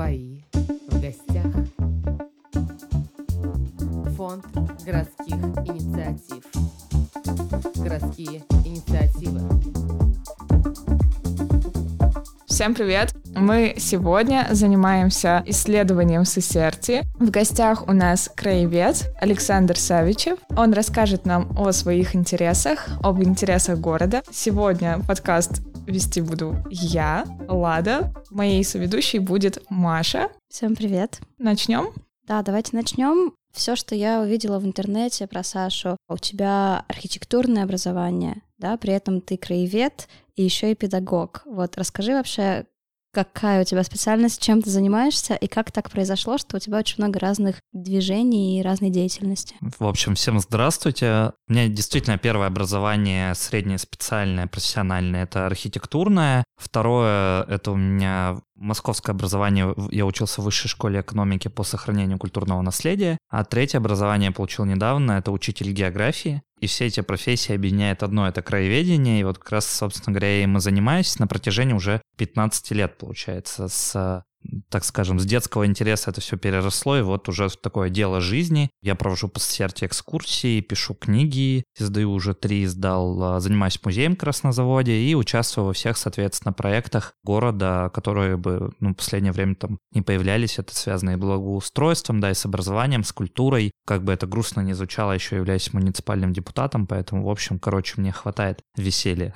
Твои в гостях. Фонд городских инициатив. Городские инициативы. Всем привет! Мы сегодня занимаемся исследованием Сесерти. В гостях у нас краевед Александр Савичев. Он расскажет нам о своих интересах, об интересах города. Сегодня подкаст вести буду я, Лада. Моей соведущей будет Маша. Всем привет. Начнем? Да, давайте начнем. Все, что я увидела в интернете про Сашу, у тебя архитектурное образование, да, при этом ты краевед и еще и педагог. Вот расскажи вообще, какая у тебя специальность, чем ты занимаешься, и как так произошло, что у тебя очень много разных движений и разной деятельности. В общем, всем здравствуйте. У меня действительно первое образование среднее специальное, профессиональное, это архитектурное. Второе, это у меня московское образование, я учился в высшей школе экономики по сохранению культурного наследия, а третье образование я получил недавно, это учитель географии. И все эти профессии объединяет одно, это краеведение, и вот как раз, собственно говоря, им и занимаюсь на протяжении уже 15 лет, получается, с так скажем, с детского интереса это все переросло, и вот уже такое дело жизни. Я провожу по серте экскурсии, пишу книги, издаю уже три, издал, а, занимаюсь музеем как раз на заводе и участвую во всех, соответственно, проектах города, которые бы, ну, в последнее время там не появлялись. Это связано и благоустройством, да, и с образованием, с культурой. Как бы это грустно не звучало, еще являюсь муниципальным депутатом, поэтому, в общем, короче, мне хватает веселья.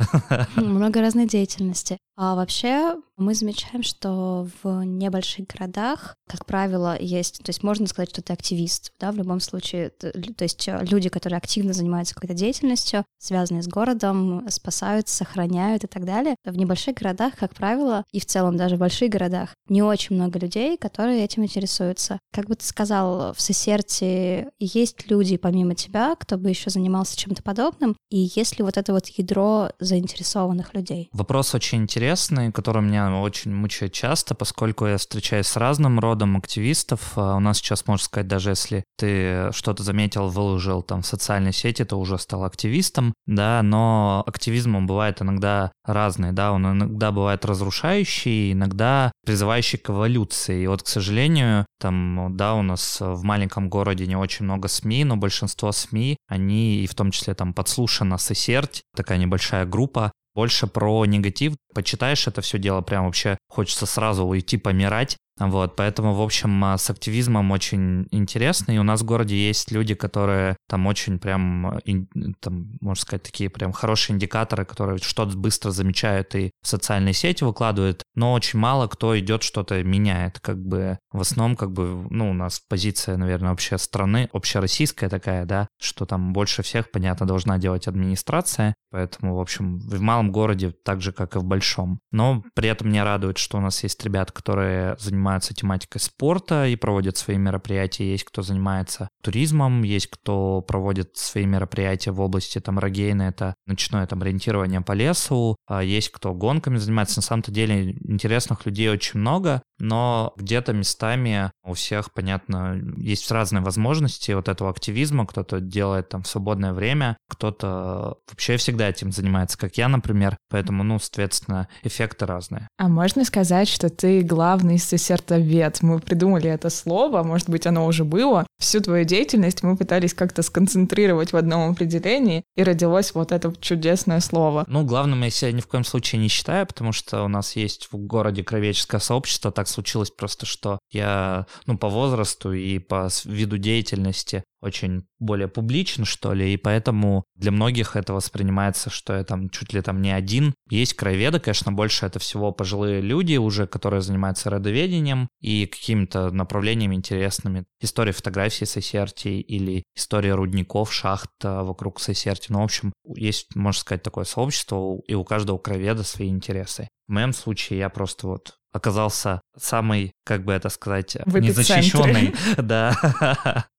Много разной деятельности. А вообще мы замечаем, что в небольших городах, как правило, есть, то есть можно сказать, что ты активист, да, в любом случае, то есть э, люди, которые активно занимаются какой-то деятельностью, связанной с городом, спасают, сохраняют и так далее. В небольших городах, как правило, и в целом даже в больших городах, не очень много людей, которые этим интересуются. Как бы ты сказал, в Сесерте есть люди помимо тебя, кто бы еще занимался чем-то подобным, и есть ли вот это вот ядро заинтересованных людей? Вопрос очень интересный, который меня очень мучает часто, поскольку я встречаюсь с разным родом активистов. А у нас сейчас, можно сказать, даже если ты что-то заметил, выложил там в социальной сети, то уже стал активистом, да, но активизм бывает иногда разный, да, он иногда бывает разрушающий, иногда призывающий к эволюции. И вот, к сожалению, там, да, у нас в маленьком городе не очень много СМИ, но большинство СМИ, они, и в том числе там подслушано Сесерть, такая небольшая группа, больше про негатив. Почитаешь это все дело, прям вообще хочется сразу уйти помирать. Вот, поэтому, в общем, а, с активизмом очень интересно, и у нас в городе есть люди, которые там очень прям, там, можно сказать, такие прям хорошие индикаторы, которые что-то быстро замечают и в социальные сети выкладывают, но очень мало кто идет что-то меняет, как бы в основном, как бы, ну, у нас позиция, наверное, вообще страны, общероссийская такая, да, что там больше всех, понятно, должна делать администрация, поэтому, в общем, в малом городе так же, как и в большом. Но при этом меня радует, что у нас есть ребята, которые занимаются занимаются тематикой спорта и проводят свои мероприятия, есть кто занимается туризмом, есть кто проводит свои мероприятия в области там Рогейна, это ночное там ориентирование по лесу, а есть кто гонками занимается. На самом-то деле интересных людей очень много, но где-то местами у всех, понятно, есть разные возможности вот этого активизма, кто-то делает там в свободное время, кто-то вообще всегда этим занимается, как я, например, поэтому, ну, соответственно, эффекты разные. А можно сказать, что ты главный сосед концертовед. Мы придумали это слово, может быть, оно уже было. Всю твою деятельность мы пытались как-то сконцентрировать в одном определении, и родилось вот это чудесное слово. Ну, главным я себя ни в коем случае не считаю, потому что у нас есть в городе кровеческое сообщество. Так случилось просто, что я, ну, по возрасту и по виду деятельности очень более публичен, что ли, и поэтому для многих это воспринимается, что я там чуть ли там не один. Есть краеведы, конечно, больше это всего пожилые люди уже, которые занимаются родоведением и какими-то направлениями интересными. История фотографии Сесерти или история рудников, шахт вокруг Сесерти. Ну, в общем, есть, можно сказать, такое сообщество, и у каждого краеведа свои интересы. В моем случае я просто вот оказался самый, как бы это сказать, в незащищенный. Да,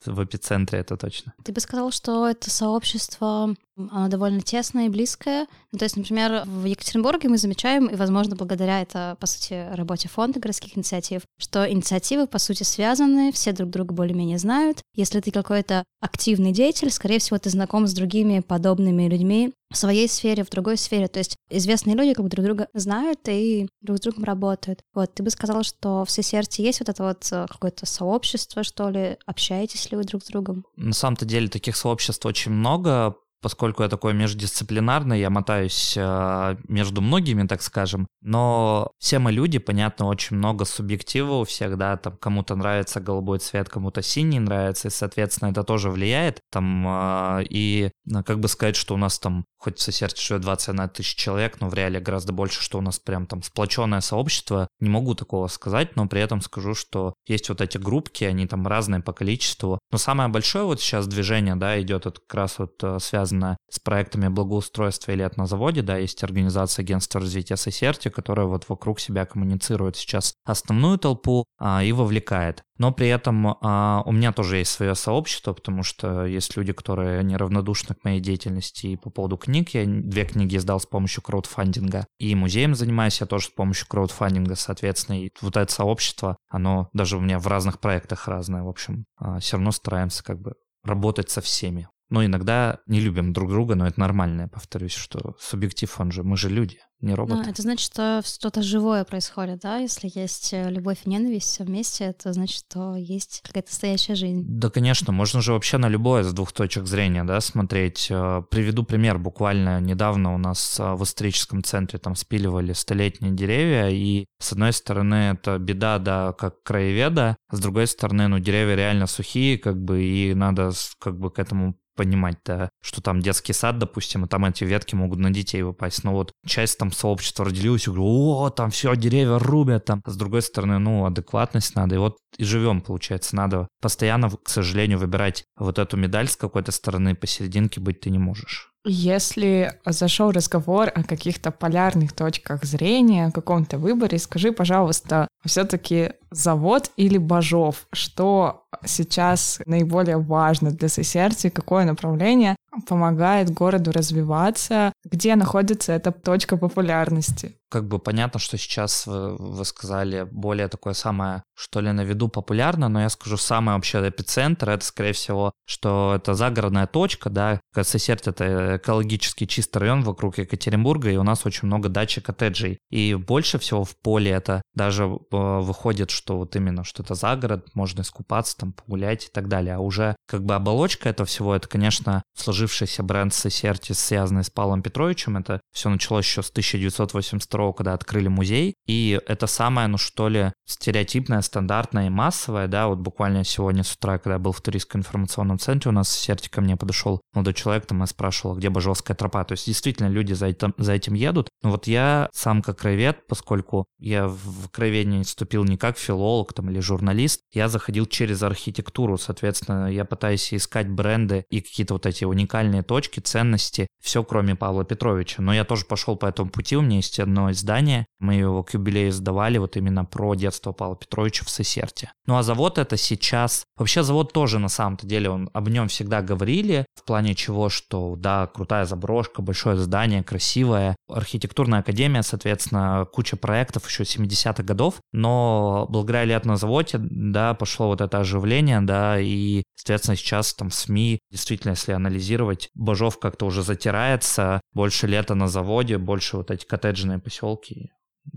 в эпицентре это точно. Ты бы сказал, что это сообщество оно довольно тесное и близкое. Ну, то есть, например, в Екатеринбурге мы замечаем, и, возможно, благодаря это, по сути, работе фонда городских инициатив, что инициативы, по сути, связаны, все друг друга более-менее знают. Если ты какой-то активный деятель, скорее всего, ты знаком с другими подобными людьми в своей сфере, в другой сфере. То есть известные люди как бы друг друга знают и друг с другом работают. Вот, ты бы сказала, что в Сесерте есть вот это вот э, какое-то сообщество, что ли? Общаетесь ли вы друг с другом? На самом-то деле таких сообществ очень много. Поскольку я такой междисциплинарный, я мотаюсь э, между многими, так скажем, но все мы люди, понятно, очень много субъектива у всех, да, там кому-то нравится голубой цвет, кому-то синий нравится, и, соответственно, это тоже влияет, там, э, и как бы сказать, что у нас там, в Сосерте живет 21 тысяч человек, но в реале гораздо больше, что у нас прям там сплоченное сообщество, не могу такого сказать, но при этом скажу, что есть вот эти группки, они там разные по количеству, но самое большое вот сейчас движение, да, идет это как раз вот э, связано с проектами благоустройства и лет на заводе, да, есть организация агентства развития Сесерти, которая вот вокруг себя коммуницирует сейчас основную толпу а, и вовлекает. Но при этом а, у меня тоже есть свое сообщество, потому что есть люди, которые неравнодушны к моей деятельности и по поводу книг. Я две книги издал с помощью краудфандинга. И музеем занимаюсь я тоже с помощью краудфандинга, соответственно. И вот это сообщество, оно даже у меня в разных проектах разное. В общем, а, все равно стараемся как бы работать со всеми. Но иногда не любим друг друга, но это нормально, я повторюсь, что субъектив, он же, мы же люди, не Ну, роботы. это значит, что что-то живое происходит, да? Если есть э, любовь и ненависть вместе, это значит, что есть какая-то настоящая жизнь. Да, конечно, можно же вообще на любое с двух точек зрения, да, смотреть. Э, Приведу пример. Буквально недавно у нас э, в историческом центре там спиливали столетние деревья, и с одной стороны это беда, да, как краеведа, с другой стороны, ну, деревья реально сухие, как бы, и надо как бы к этому понимать, да, что там детский сад, допустим, и там эти ветки могут на детей выпасть. Но вот часть там сообщества разделилась и говорю, о, там все, деревья рубят там. С другой стороны, ну, адекватность надо. И вот и живем, получается. Надо постоянно, к сожалению, выбирать вот эту медаль с какой-то стороны, посерединке быть ты не можешь. Если зашел разговор о каких-то полярных точках зрения, о каком-то выборе, скажи, пожалуйста, все-таки завод или Бажов? Что сейчас наиболее важно для Сесерти? Какое направление помогает городу развиваться? Где находится эта точка популярности? Как бы понятно, что сейчас вы, вы сказали более такое самое, что ли, на виду популярно, но я скажу, самый вообще эпицентр, это, скорее всего, что это загородная точка, да, Сесерт — это экологически чистый район вокруг Екатеринбурга, и у нас очень много дач и коттеджей. И больше всего в поле это даже э, выходит, что вот именно, что это загород, можно искупаться, там, погулять и так далее. А уже как бы оболочка этого всего, это, конечно, сложившийся бренд Сесерти, связанный с Павлом Петровичем. Это все началось еще с 1982 когда открыли музей. И это самое, ну что ли, стереотипное, стандартное и массовое, да, вот буквально сегодня с утра, когда я был в туристском информационном центре, у нас Сесерти ко мне подошел молодой человек, там и спрашивал, где Бажовская тропа. То есть действительно люди за этим, за этим едут. Но вот я сам как краевед, поскольку я в краеведение вступил не как филолог там, или журналист, я заходил через архитектуру, соответственно, я пытаюсь искать бренды и какие-то вот эти уникальные точки, ценности, все кроме Павла Петровича. Но я тоже пошел по этому пути, у меня есть одно издание, мы его к юбилею сдавали вот именно про детство Павла Петровича в Сесерте. Ну а завод это сейчас... Вообще завод тоже на самом-то деле, он, об нем всегда говорили, в плане чего, что да, крутая заброшка, большое здание, красивое, архитектурная академия, соответственно, куча проектов еще 70-х годов, но благодаря лет на заводе, да, пошло вот это оживление, да, и, соответственно, сейчас там СМИ, действительно, если анализировать, Бажов как-то уже затирается, больше лета на заводе, больше вот эти коттеджные поселки,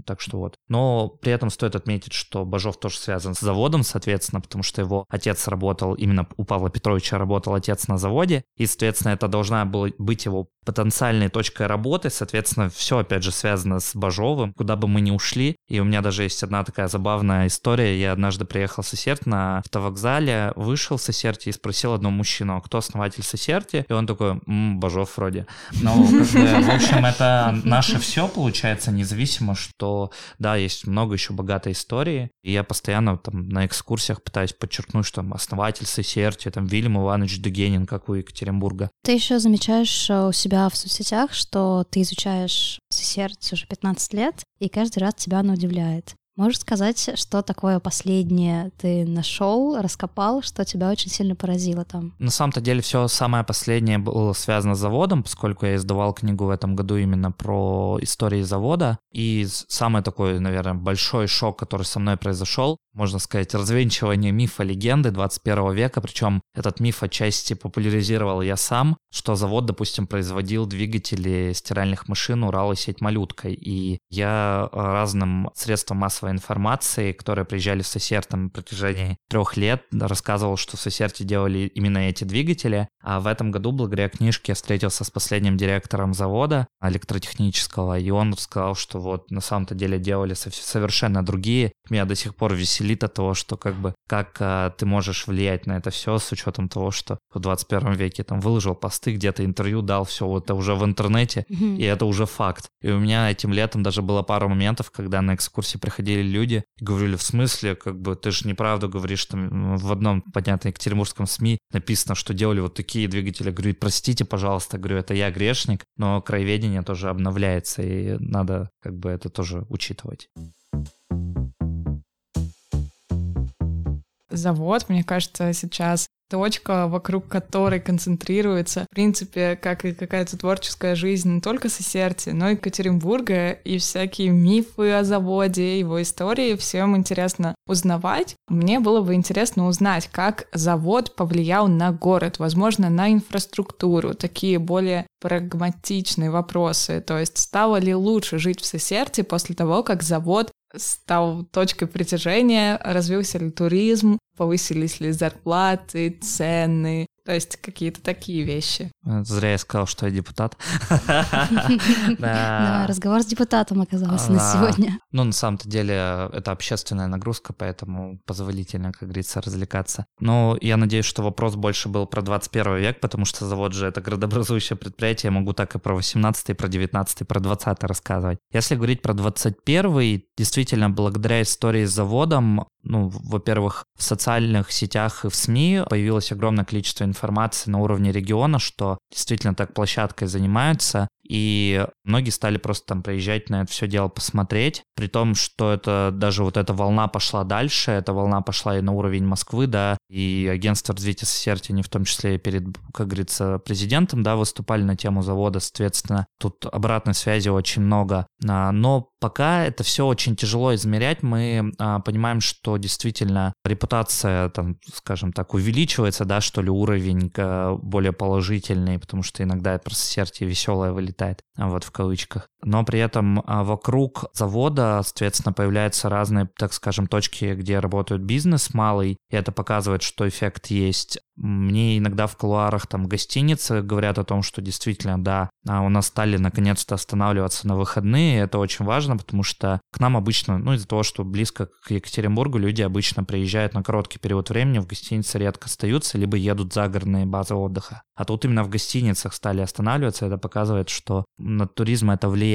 так что вот. Но при этом стоит отметить, что Бажов тоже связан с заводом, соответственно, потому что его отец работал, именно у Павла Петровича работал отец на заводе, и, соответственно, это должна была быть его потенциальной точкой работы, соответственно, все, опять же, связано с Бажовым, куда бы мы ни ушли. И у меня даже есть одна такая забавная история. Я однажды приехал в Сесерт на автовокзале, вышел в Сесерте и спросил одного мужчину, а кто основатель Сесерти? И он такой, М, Бажов вроде. Ну, в общем, это наше все, получается, независимо, что, да, есть много еще богатой истории. И я постоянно там на экскурсиях пытаюсь подчеркнуть, что там основатель Сесерти, там Вильям Иванович Дугенин, как у Екатеринбурга. Ты еще замечаешь э, у себя в соцсетях, что ты изучаешь Сесерти уже 15 лет, и каждый раз тебя оно удивляет. Можешь сказать, что такое последнее ты нашел, раскопал, что тебя очень сильно поразило там? На самом-то деле все самое последнее было связано с заводом, поскольку я издавал книгу в этом году именно про истории завода. И самый такой, наверное, большой шок, который со мной произошел, можно сказать, развенчивание мифа легенды 21 века, причем этот миф отчасти популяризировал я сам, что завод, допустим, производил двигатели стиральных машин Урал и сеть малютка. И я э, разным средствам массовой информации, которые приезжали в Сосер там на протяжении трех лет, рассказывал, что в Сосерте делали именно эти двигатели, а в этом году, благодаря книжке, я встретился с последним директором завода электротехнического, и он сказал, что вот на самом-то деле делали совершенно другие. Меня до сих пор веселит от того, что как бы как а, ты можешь влиять на это все с учетом того, что в 21 веке там выложил посты, где-то интервью дал, все вот это уже в интернете, и это уже факт. И у меня этим летом даже было пару моментов, когда на экскурсии приходили люди и говорили, в смысле, как бы ты же неправду говоришь, там в одном, понятно, екатеринбургском СМИ написано, что делали вот такие двигатели. говорю, простите, пожалуйста, говорю, это я грешник, но краеведение тоже обновляется, и надо как бы это тоже учитывать. Завод, мне кажется, сейчас точка, вокруг которой концентрируется, в принципе, как и какая-то творческая жизнь не только Сесерти, но и Екатеринбурга, и всякие мифы о заводе, его истории. Всем интересно узнавать. Мне было бы интересно узнать, как завод повлиял на город, возможно, на инфраструктуру, такие более прагматичные вопросы. То есть, стало ли лучше жить в Сесерти после того, как завод стал точкой притяжения, развился ли туризм, повысились ли зарплаты, цены, то есть какие-то такие вещи. Зря я сказал, что я депутат. Да, разговор с депутатом оказался на сегодня. Ну, на самом-то деле, это общественная нагрузка, поэтому позволительно, как говорится, развлекаться. Но я надеюсь, что вопрос больше был про 21 век, потому что завод же это градообразующее предприятие, я могу так и про 18 про 19 про 20 рассказывать. Если говорить про 21 действительно, благодаря истории с заводом, ну, во-первых, в социальных сетях и в СМИ появилось огромное количество информации на уровне региона, что действительно так площадкой занимаются, и многие стали просто там приезжать на это все дело посмотреть, при том, что это даже вот эта волна пошла дальше, эта волна пошла и на уровень Москвы, да, и агентство развития Сесерти, они в том числе перед, как говорится, президентом, да, выступали на тему завода, соответственно, тут обратной связи очень много, а, но пока это все очень тяжело измерять, мы а, понимаем, что действительно репутация, там, скажем так, увеличивается, да, что ли, уровень а, более положительный, потому что иногда просто сердце веселое вылетает, а, вот в кавычках. Но при этом а, вокруг завода, соответственно, появляются разные, так скажем, точки, где работают бизнес малый, и это показывает, что эффект есть. Мне иногда в кулуарах там гостиницы говорят о том, что действительно, да, а, у нас стали наконец-то останавливаться на выходные, это очень важно, потому что к нам обычно, ну, из-за того, что близко к Екатеринбургу, люди обычно приезжают на короткий период времени, в гостинице редко остаются, либо едут за загородные базы отдыха. А тут именно в гостиницах стали останавливаться, это показывает, что на туризм это влияет.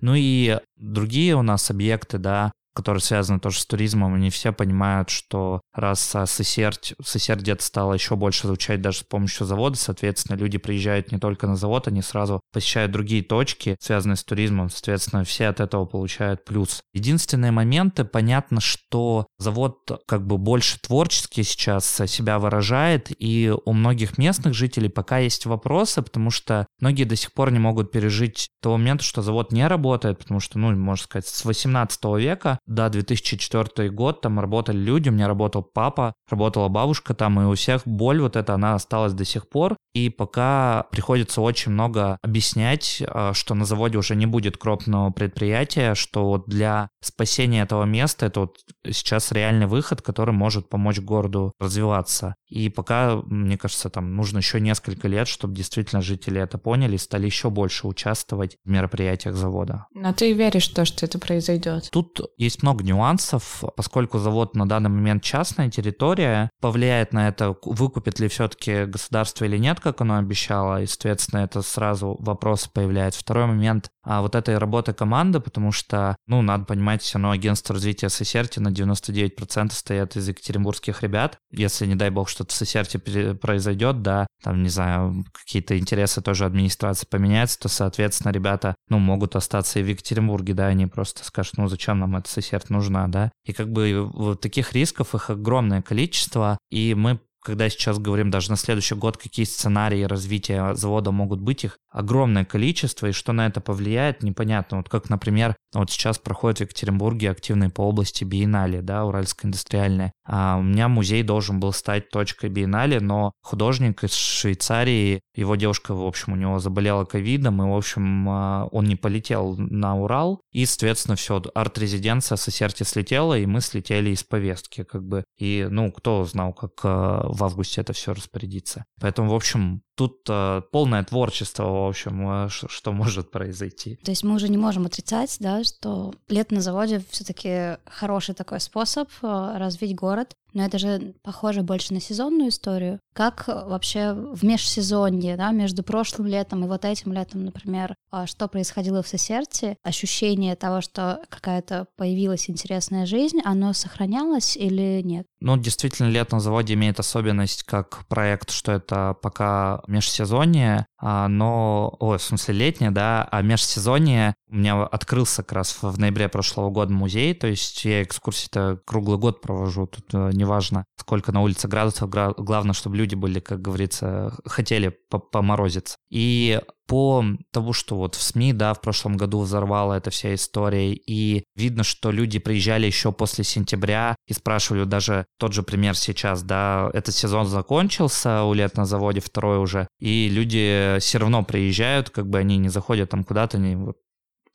Ну и другие у нас объекты, да, которые связаны тоже с туризмом, они все понимают, что раз Сосердь, Сосердь где-то стало еще больше звучать даже с помощью завода, соответственно, люди приезжают не только на завод, они сразу посещают другие точки, связанные с туризмом, соответственно, все от этого получают плюс. Единственные моменты, понятно, что завод как бы больше творчески сейчас себя выражает, и у многих местных жителей пока есть вопросы, потому что многие до сих пор не могут пережить того момента, что завод не работает, потому что, ну, можно сказать, с 18 века да, 2004 год, там работали люди, у меня работал папа, работала бабушка там, и у всех боль вот эта, она осталась до сих пор, и пока приходится очень много объяснять, а, что на заводе уже не будет крупного предприятия, что вот для спасения этого места это вот сейчас реальный выход, который может помочь городу развиваться. И пока, мне кажется, там нужно еще несколько лет, чтобы действительно жители это поняли и стали еще больше участвовать в мероприятиях завода. Но ты веришь в то, что это произойдет? Тут есть много нюансов, поскольку завод на данный момент частная территория, повлияет на это, выкупит ли все-таки государство или нет, как оно обещало, и, соответственно, это сразу вопрос появляется. Второй момент, а вот этой работы команды, потому что, ну, надо понимать, все равно агентство развития Сесерти на 99% стоят из екатеринбургских ребят. Если, не дай бог, что-то в Сесерти произойдет, да, там, не знаю, какие-то интересы тоже администрации поменяются, то, соответственно, ребята, ну, могут остаться и в Екатеринбурге, да, они просто скажут, ну, зачем нам эта Сесерт нужна, да. И как бы вот таких рисков, их огромное количество, и мы когда сейчас говорим даже на следующий год, какие сценарии развития завода могут быть, их огромное количество, и что на это повлияет, непонятно. Вот как, например, вот сейчас проходит в Екатеринбурге активные по области биеннале, да, Уральская индустриальная. А у меня музей должен был стать точкой биеннале, но художник из Швейцарии, его девушка, в общем, у него заболела ковидом, и, в общем, а, он не полетел на Урал, и, соответственно, все, арт-резиденция со сердца слетела, и мы слетели из повестки, как бы. И, ну, кто знал, как а, в августе это все распорядится. Поэтому, в общем, тут полное творчество, в общем, что может произойти. То есть мы уже не можем отрицать, да, что лето на заводе все-таки хороший такой способ э, развить город, но это же похоже больше на сезонную историю. Как вообще в межсезонье, да, между прошлым летом и вот этим летом, например, а что происходило в Сосерте, ощущение того, что какая-то появилась интересная жизнь, оно сохранялось или нет? Ну, действительно, лето на заводе имеет особенность как проект, что это пока межсезонье, а, но, ой, в смысле летнее, да, а межсезонье у меня открылся как раз в ноябре прошлого года музей, то есть я экскурсии-то круглый год провожу, тут э, неважно, сколько на улице градусов, главное, чтобы люди были, как говорится, хотели поморозиться. И по тому, что вот в СМИ, да, в прошлом году взорвала эта вся история, и видно, что люди приезжали еще после сентября и спрашивали даже тот же пример сейчас, да, этот сезон закончился у лет на заводе, второй уже, и люди все равно приезжают, как бы они не заходят там куда-то, не вот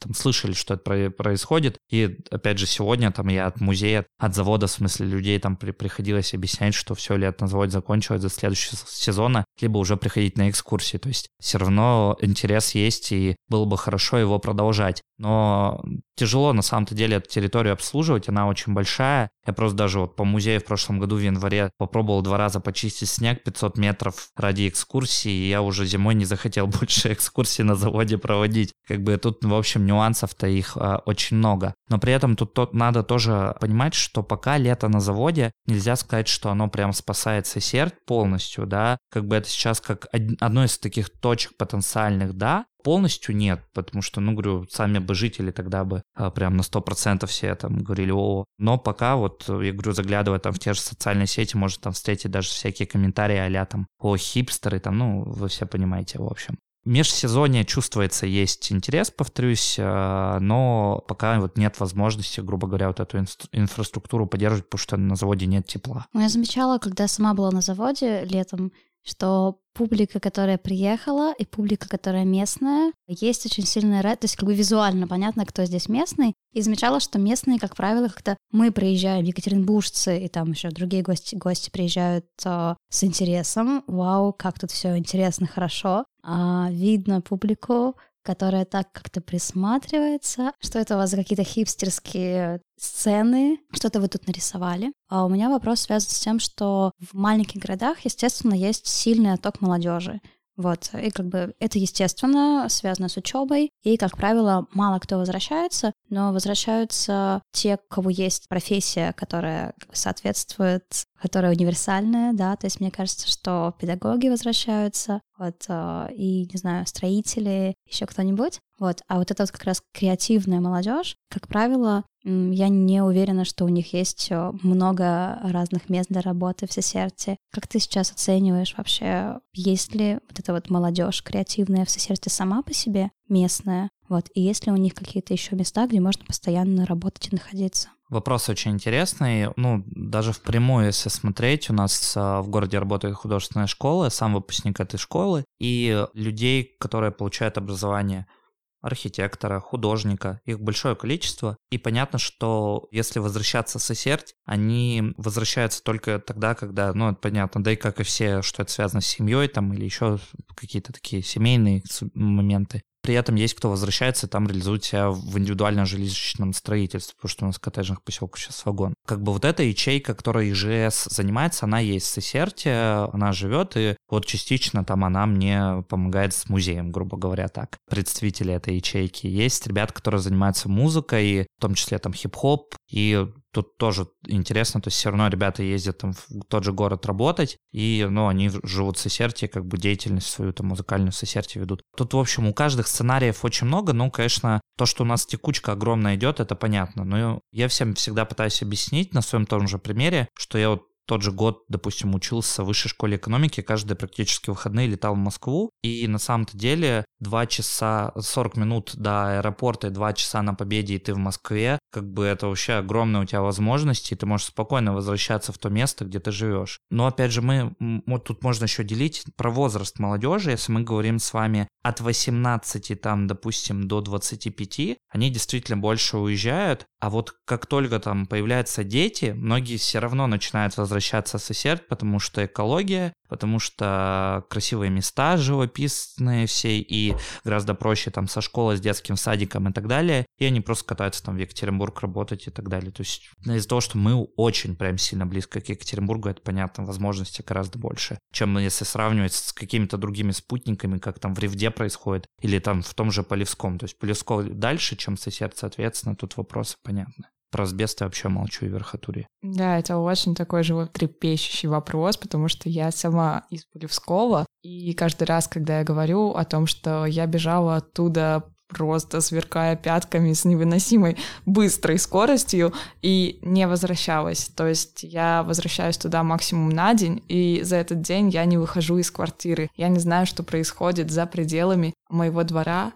там слышали, что это происходит. И опять же сегодня там я от музея, от завода, в смысле людей там при, приходилось объяснять, что все лето на заводе закончилось до следующего сезона, либо уже приходить на экскурсии. То есть все равно интерес есть, и было бы хорошо его продолжать. Но тяжело на самом-то деле эту территорию обслуживать, она очень большая. Я просто даже вот по музею в прошлом году в январе попробовал два раза почистить снег 500 метров ради экскурсии, и я уже зимой не захотел больше экскурсии на заводе проводить. Как бы тут, в общем, нюансов-то их а, очень много. Но при этом тут тот, надо тоже понимать, что пока лето на заводе, нельзя сказать, что оно прям спасает Сесерт полностью, да. Как бы это сейчас как одно из таких точек потенциальных, да, полностью нет, потому что, ну, говорю, сами бы жители тогда бы а, прям на 100% все там говорили, о, но пока вот, я говорю, заглядывая там в те же социальные сети, можно там встретить даже всякие комментарии а там, о, хипстеры, там, ну, вы все понимаете, в общем. Межсезонье чувствуется, есть интерес, повторюсь, а, но пока вот нет возможности, грубо говоря, вот эту инфраструктуру поддерживать, потому что на заводе нет тепла. Ну, я замечала, когда сама была на заводе летом, что публика, которая приехала, и публика, которая местная, есть очень сильная разница, то есть как бы визуально понятно, кто здесь местный, и замечала, что местные, как правило, как-то мы приезжаем, екатеринбуржцы, и там еще другие гости, гости приезжают э, с интересом, вау, как тут все интересно, хорошо, а видно публику, которая так как-то присматривается, что это у вас какие-то хипстерские сцены, что-то вы тут нарисовали. А у меня вопрос связан с тем, что в маленьких городах, естественно, есть сильный отток молодежи. Вот, и как бы это, естественно, связано с учебой, и, как правило, мало кто возвращается, но возвращаются те, у кого есть профессия, которая соответствует, которая универсальная, да, то есть мне кажется, что педагоги возвращаются, вот, а, и, не знаю, строители, еще кто-нибудь, вот, а вот это вот как раз креативная молодежь, как правило, я не уверена, что у них есть много разных мест для работы в Сесерте. Как ты сейчас оцениваешь вообще, есть ли вот эта вот молодежь креативная в Сесерте сама по себе, местная? Вот, и есть ли у них какие-то еще места, где можно постоянно работать и находиться? Вопрос очень интересный. Ну, даже впрямую, если смотреть, у нас а, в городе работает художественная школа, сам выпускник этой школы, и людей, которые получают образование – архитектора, художника, их большое количество. И понятно, что если возвращаться в Сесерть, они возвращаются только тогда, когда, ну, это понятно, да и как и все, что это связано с семьей там или еще какие-то такие семейные моменты. При этом есть кто возвращается, там реализует себя в индивидуальном жилищном строительстве, потому что у нас коттеджных поселков сейчас вагон. Как бы вот эта ячейка, которой ИЖС занимается, она есть в Сесерте, она живет, и вот частично там она мне помогает с музеем, грубо говоря, так. Представители этой ячейки. Есть ребята, которые занимаются музыкой, в том числе там хип-хоп, и тут тоже интересно, то есть все равно ребята ездят там в тот же город работать, и, ну, они живут в Сесерте, как бы деятельность свою там музыкальную в Сесерте ведут. Тут, в общем, у каждых сценариев очень много, ну, конечно, то, что у нас текучка огромная идет, это понятно, но я всем всегда пытаюсь объяснить на своем том же примере, что я вот тот же год, допустим, учился в высшей школе экономики, каждые практически выходные летал в Москву, и на самом-то деле 2 часа 40 минут до аэропорта и 2 часа на Победе, и ты в Москве, как бы это вообще огромные у тебя возможности, и ты можешь спокойно возвращаться в то место, где ты живешь. Но опять же, мы, вот тут можно еще делить про возраст молодежи, если мы говорим с вами от 18 там, допустим, до 25, они действительно больше уезжают, а вот как только там появляются дети, многие все равно начинают возвращаться в сосед, потому что экология, потому что красивые места живописные все, и гораздо проще там со школы, с детским садиком и так далее, и они просто катаются там в Екатеринбург работать и так далее. То есть из-за того, что мы очень прям сильно близко к Екатеринбургу, это понятно, возможности гораздо больше, чем если сравнивать с какими-то другими спутниками, как там в Ревде происходит, или там в том же Полевском. То есть Полевской дальше, чем сосед, соответственно, тут вопросы понятны. Про асбест вообще молчу и верхотуре. Да, это очень такой животрепещущий вопрос, потому что я сама из Полевского, и каждый раз, когда я говорю о том, что я бежала оттуда просто сверкая пятками с невыносимой быстрой скоростью и не возвращалась. То есть я возвращаюсь туда максимум на день, и за этот день я не выхожу из квартиры. Я не знаю, что происходит за пределами моего двора,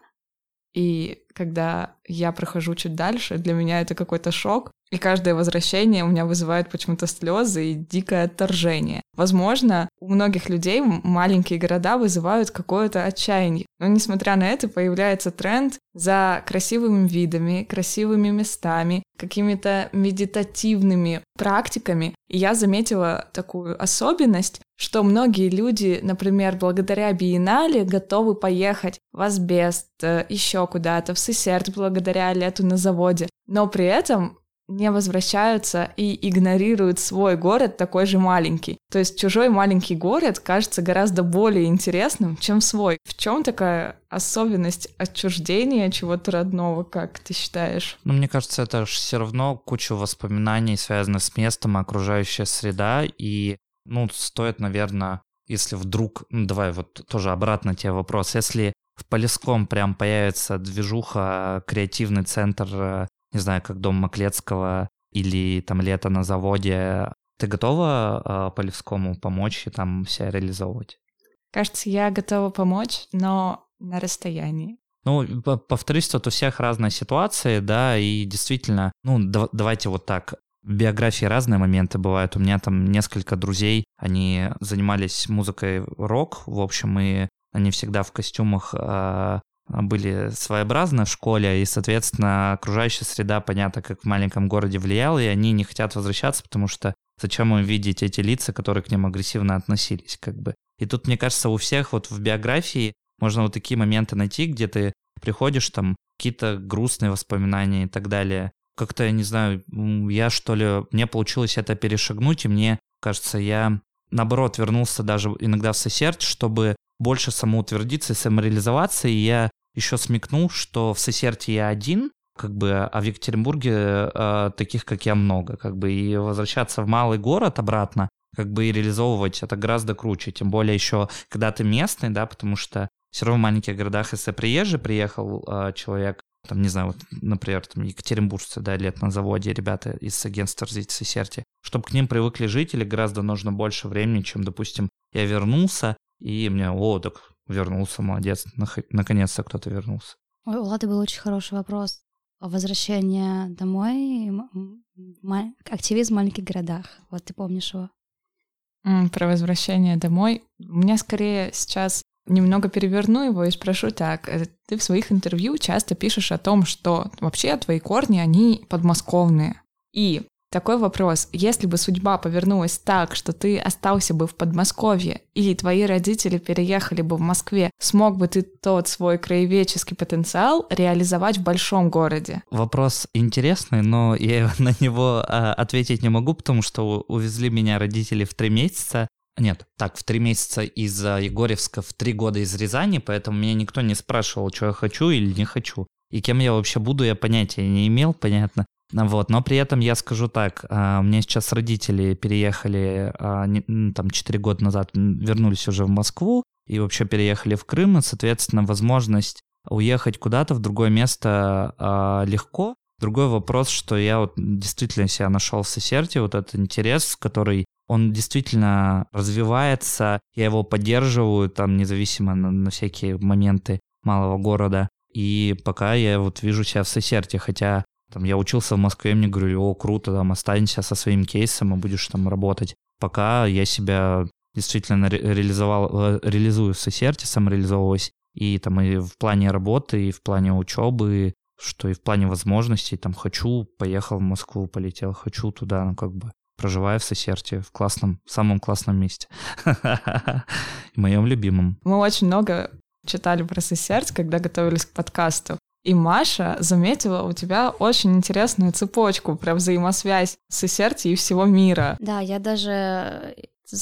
и когда я прохожу чуть дальше, для меня это какой-то шок. И каждое возвращение у меня вызывает почему-то слезы и дикое отторжение. Возможно, у многих людей маленькие города вызывают какое-то отчаяние. Но несмотря на это, появляется тренд за красивыми видами, красивыми местами, какими-то медитативными практиками. И я заметила такую особенность, что многие люди, например, благодаря биеннале готовы поехать в Асбест, э, еще куда-то, в Сесерт благодаря лету на заводе. Но при этом не возвращаются и игнорируют свой город такой же маленький. То есть чужой маленький город кажется гораздо более интересным, чем свой. В чем такая особенность отчуждения чего-то родного, как ты считаешь? Ну, мне кажется, это же все равно куча воспоминаний, связанных с местом, окружающая среда, и, ну, стоит, наверное, если вдруг, ну, давай вот тоже обратно тебе вопрос, если в Полеском прям появится движуха, креативный центр э, не знаю, как дом Маклецкого или там лето на заводе. Ты готова э, Полевскому помочь и там себя реализовывать? Кажется, я готова помочь, но на расстоянии. Ну, повторюсь, тут у всех разные ситуации, да, и действительно, ну, да, давайте вот так. В биографии разные моменты бывают. У меня там несколько друзей, они занимались музыкой рок, в общем, и они всегда в костюмах э, были своеобразны в школе, и, соответственно, окружающая среда, понятно, как в маленьком городе влияла, и они не хотят возвращаться, потому что зачем им видеть эти лица, которые к ним агрессивно относились, как бы. И тут, мне кажется, у всех вот в биографии можно вот такие моменты найти, где ты приходишь, там, какие-то грустные воспоминания и так далее. Как-то, я не знаю, я что ли, мне получилось это перешагнуть, и мне кажется, я наоборот вернулся даже иногда в сосердь, чтобы больше самоутвердиться и самореализоваться, и я еще смекнул, что в Сесерте я один, как бы, а в Екатеринбурге э, таких, как я, много, как бы, и возвращаться в малый город обратно, как бы, и реализовывать это гораздо круче, тем более еще, когда ты местный, да, потому что все равно в маленьких городах, если приезжий приехал э, человек, там, не знаю, вот, например, там, екатеринбуржцы, да, лет на заводе, ребята из агентства развития Сесерти, чтобы к ним привыкли жители, гораздо нужно больше времени, чем, допустим, я вернулся, и мне, о, так вернулся, молодец, наконец-то кто-то вернулся. Ой, у Лады был очень хороший вопрос. Возвращение домой, активизм в маленьких городах. Вот ты помнишь его? Про возвращение домой. У меня скорее сейчас немного переверну его и спрошу так. Э, ты в своих интервью часто пишешь о том, что вообще твои корни, они подмосковные. И такой вопрос. Если бы судьба повернулась так, что ты остался бы в Подмосковье, или твои родители переехали бы в Москве, смог бы ты тот свой краеведческий потенциал реализовать в большом городе? Вопрос интересный, но я на него а, ответить не могу, потому что увезли меня родители в три месяца. Нет, так, в три месяца из Егорьевска, в три года из Рязани, поэтому меня никто не спрашивал, что я хочу или не хочу. И кем я вообще буду, я понятия не имел, понятно. Вот, но при этом я скажу так, а, у меня сейчас родители переехали а, там 4 года назад, вернулись уже в Москву и вообще переехали в Крым, и, соответственно, возможность уехать куда-то в другое место легко. Другой вопрос, что я вот действительно себя нашел в Сесерте, вот этот интерес, который он действительно развивается, я его поддерживаю, там, независимо на, на всякие моменты малого города. И пока я вот вижу себя в Сесерте, хотя там я учился в Москве, мне говорили, о, круто, там, останься со своим кейсом и будешь там работать. Пока я себя действительно ре- реализовал, э, реализую в Сесерте, самореализовываюсь и там и в плане работы, и в плане учебы, что и в плане возможностей, там, хочу, поехал в Москву, полетел, хочу туда, ну, как бы, проживаю в Сесерте, в классном, самом классном месте. Моем любимом. Мы очень много читали про Сесерт, когда готовились к подкасту. И Маша заметила у тебя очень интересную цепочку про взаимосвязь Сесерти и всего мира. Да, я даже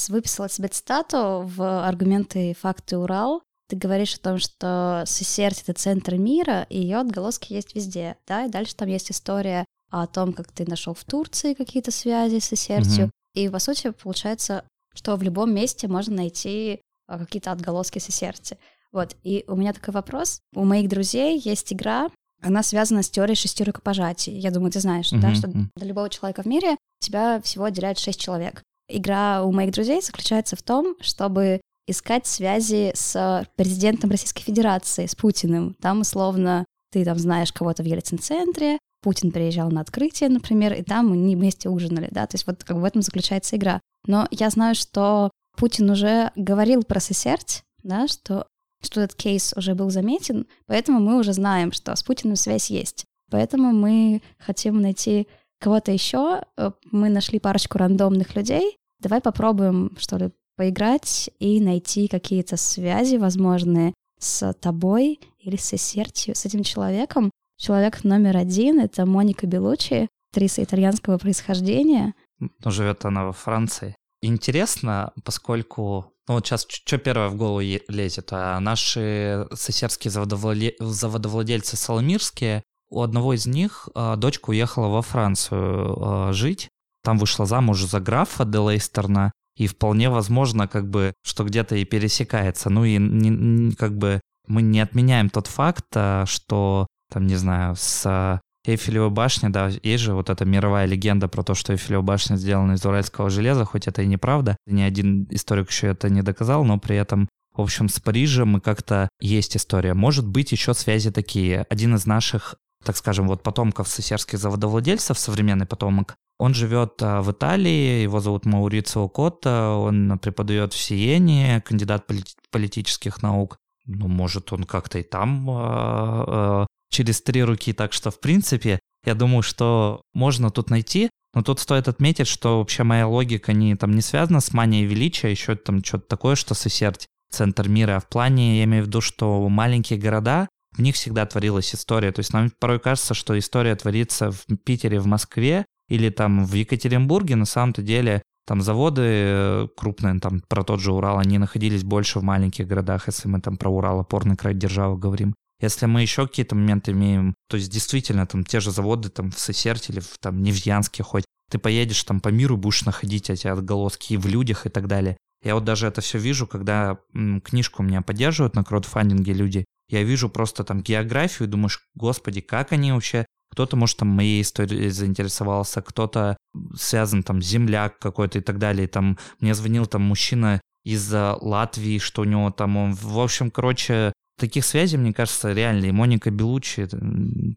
выписала себе цитату в «Аргументы, факты, Урал». Ты говоришь о том, что Сесерт — это центр мира, и ее отголоски есть везде, да, и дальше там есть история о том, как ты нашел в Турции какие-то связи с Сесертью, Мгм. и, по сути, получается, что в любом месте можно найти а, какие-то отголоски Сесерти. Вот, и у меня такой вопрос. У моих друзей есть игра, она связана с теорией шести рукопожатий. Я думаю, ты знаешь, да, Мгм, что для любого человека в мире тебя всего отделяет шесть человек. Игра у моих друзей заключается в том, чтобы искать связи с президентом Российской Федерации, с Путиным. Там, условно, ты там знаешь кого-то в Ельцин-центре, Путин приезжал на открытие, например, и там они вместе ужинали, да, то есть вот как бы в этом заключается игра. Но я знаю, что Путин уже говорил про Сесерть, да, что, что этот кейс уже был заметен, поэтому мы уже знаем, что с Путиным связь есть. Поэтому мы хотим найти кого-то еще. Э, Мы нашли парочку рандомных людей. Давай попробуем, что ли, поиграть и найти какие-то связи возможные с тобой или с Сесертью, с этим человеком. Человек номер один — это Моника Белучи, актриса итальянского происхождения. Но живет она во Франции. Интересно, поскольку... Ну вот сейчас что первое в голову лезет? А наши соседские заводовладе- заводовладельцы Соломирские, у одного из них а, дочка уехала во Францию а, жить. Там вышла замуж за графа де Лейстерна. И вполне возможно, как бы, что где-то и пересекается. Ну и не- не- как бы мы не отменяем тот факт, а, что, там, не знаю, с а, Эйфелева башня, да, есть же вот эта мировая легенда про то, что Эйфелева башня сделана из уральского железа, хоть это и неправда. Ни один историк еще это не доказал, но при этом, в общем, с Парижем и как-то есть история. Может быть, еще связи такие. Один из наших, так скажем, вот потомков сесерских заводовладельцев, современный потомок, он живет а, в Италии, его зовут Маурицио Котта, он преподает в Сиене, кандидат полит- политических наук. Ну, может, он как-то и там а, а, через три руки, так что, в принципе, я думаю, что можно тут найти, но тут стоит отметить, что вообще моя логика не, там, не связана с манией величия, еще там что-то такое, что сосердь центр мира, а в плане, я имею в виду, что маленькие города, в них всегда творилась история, то есть нам порой кажется, что история творится в Питере, в Москве или там в Екатеринбурге, на самом-то деле там заводы э, крупные, там про тот же Урал, они находились больше в маленьких городах, если мы там про Урал, опорный край державы говорим. Если мы еще какие-то моменты имеем, то есть действительно там те же заводы там в Сесерте или в там Невьянске хоть, ты поедешь там по миру, будешь находить эти отголоски в людях и так далее. Я вот даже это все вижу, когда м, книжку меня поддерживают на краудфандинге люди. Я вижу просто там географию думаешь, господи, как они вообще... Кто-то, может, там моей историей заинтересовался, кто-то связан там земляк какой-то и так далее. Там мне звонил там мужчина из э, Латвии, что у него там, он, в общем, короче, таких связей, мне кажется, реально. И Моника Белучи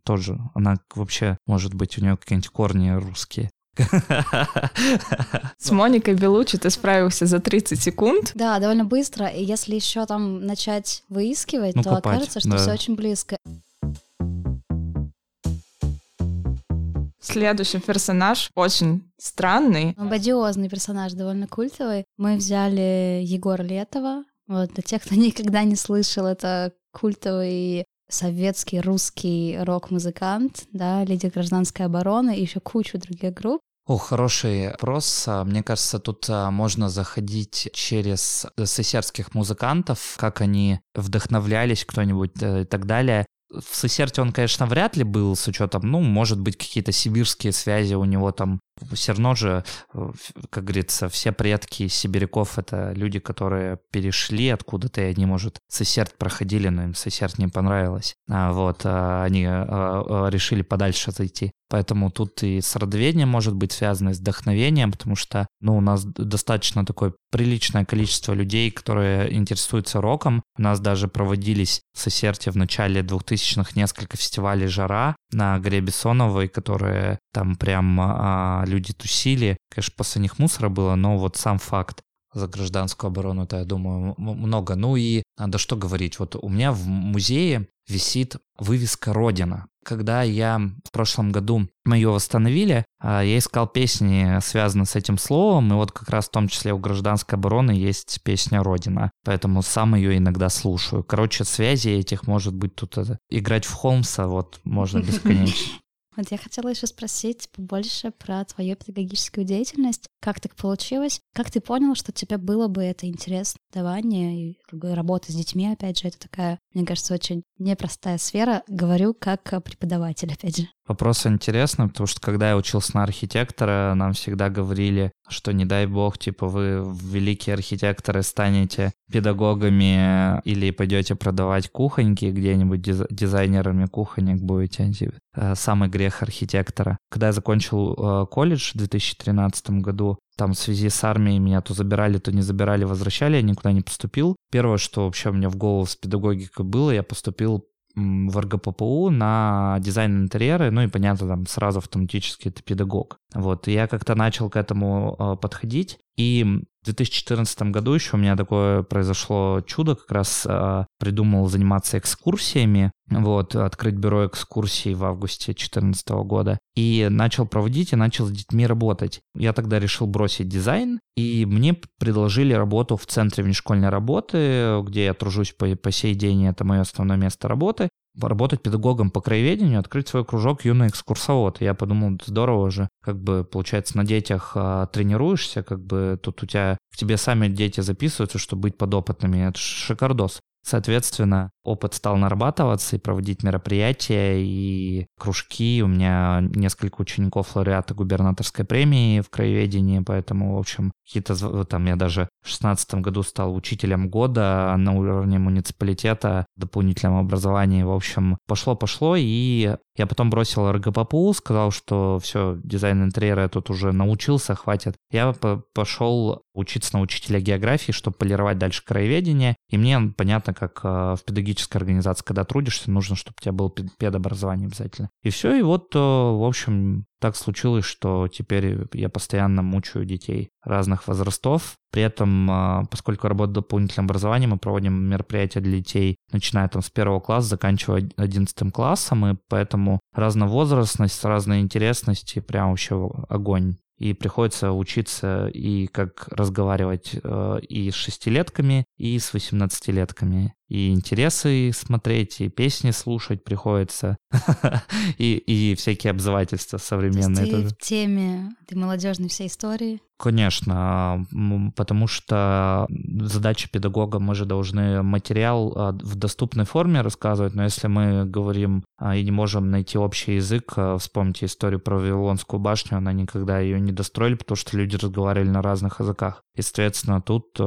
тоже, она вообще, может быть, у нее какие-нибудь корни русские. С Моникой Белучи ты справился за 30 секунд. Да, довольно быстро. И если еще там начать выискивать, Ну, то копать, окажется, что да. все очень близко. Следующий персонаж очень странный. Бодиозный персонаж, довольно культовый. Мы взяли Егора Летова. Вот, для тех, кто никогда не слышал, это культовый советский русский рок-музыкант, да, лидер гражданской обороны и еще кучу других групп. О, хороший вопрос. А, Мне кажется, тут а, можно заходить через сесерских музыкантов, как они вдохновлялись кто-нибудь э, и так далее. В Сесерте он, конечно, вряд ли был с учетом, ну, может быть, какие-то сибирские связи у него там все равно же, э, как говорится, все предки сибиряков — это люди, которые перешли откуда-то, и они, может, Сесерт проходили, но им Сесерт не понравилось. А вот а они а, решили подальше зайти. Поэтому тут и с родовением может быть связано, и с вдохновением, потому что, ну, у нас достаточно такое приличное количество людей, которые интересуются роком. У нас даже проводились в Сосерте в начале 2000-х несколько фестивалей «Жара» на горе Бессоновой, которые там прям а, люди тусили. Конечно, после них мусора было, но вот сам факт за гражданскую оборону-то, я думаю, много. Ну и надо что говорить, вот у меня в музее висит вывеска «Родина». Когда я в прошлом году мы ее восстановили, а, я искал песни, связанные с этим словом, и вот как раз в том числе у гражданской обороны есть песня «Родина», поэтому сам ее иногда слушаю. Короче, связи этих может быть тут это, играть в Холмса, вот можно бесконечно. Вот я хотела еще спросить побольше про твою педагогическую деятельность. Как так получилось? Как ты понял, что тебе было бы это интересно, давание и работа с детьми, опять же, это такая, мне кажется, очень непростая сфера. Говорю как преподаватель, опять же. Вопрос интересный, потому что когда я учился на архитектора, нам всегда говорили, что не дай бог, типа вы великие архитекторы станете педагогами или пойдете продавать кухоньки где-нибудь, дизайнерами кухонек будете. Типа, э, самый грех архитектора. Когда я закончил э, колледж в 2013 году, там в связи с армией меня то забирали, то не забирали, возвращали, я никуда не поступил. Первое, что вообще у меня в голову с педагогикой было, я поступил в РГППУ на дизайн интерьера, ну и понятно, там сразу автоматически это педагог. Вот, я как-то начал к этому э, подходить, и 2014 году еще у меня такое произошло чудо, как раз э, придумал заниматься экскурсиями, вот, открыть бюро экскурсий в августе 2014 года, и начал проводить, и начал с детьми работать. Я тогда решил бросить дизайн, и мне предложили работу в центре внешкольной работы, где я тружусь по, по сей день, это мое основное место работы, поработать педагогом по краеведению, открыть свой кружок юный экскурсовод. Я подумал, здорово же, как бы, получается, на детях а, тренируешься, как бы тут у тебя, к тебе сами дети записываются, чтобы быть подопытными. Это шикардос. Соответственно, опыт стал нарабатываться и проводить мероприятия и кружки. У меня несколько учеников лауреата губернаторской премии в краеведении, поэтому, в общем, какие-то там я даже в шестнадцатом году стал учителем года на уровне муниципалитета, дополнительном образовании. В общем, пошло-пошло, и я потом бросил РГППУ, сказал, что все, дизайн интерьера я тут уже научился, хватит. Я пошел учиться на учителя географии, чтобы полировать дальше краеведение. И мне понятно, как э, в педагогической организации, когда трудишься, нужно, чтобы у тебя было педобразование обязательно. И все, и вот, э, в общем, так случилось, что теперь я постоянно мучаю детей разных возрастов. При этом, а, поскольку работаю дополнительным образованием, мы проводим мероприятия для детей, начиная там с первого класса, заканчивая одиннадцатым классом, и поэтому разновозрастность, разная интересность, и прям вообще огонь и приходится учиться и как разговаривать э, и с шестилетками, и с восемнадцатилетками и интересы смотреть, и песни слушать приходится, и, и всякие обзывательства современные. Ты в теме этой молодежной всей истории? Конечно, потому что задача педагога, мы же должны материал а, в доступной форме рассказывать, но если мы говорим а, и не можем найти общий язык, а, вспомните историю про Вавилонскую башню, она никогда ее не достроили, потому что люди разговаривали на разных языках. И, соответственно, тут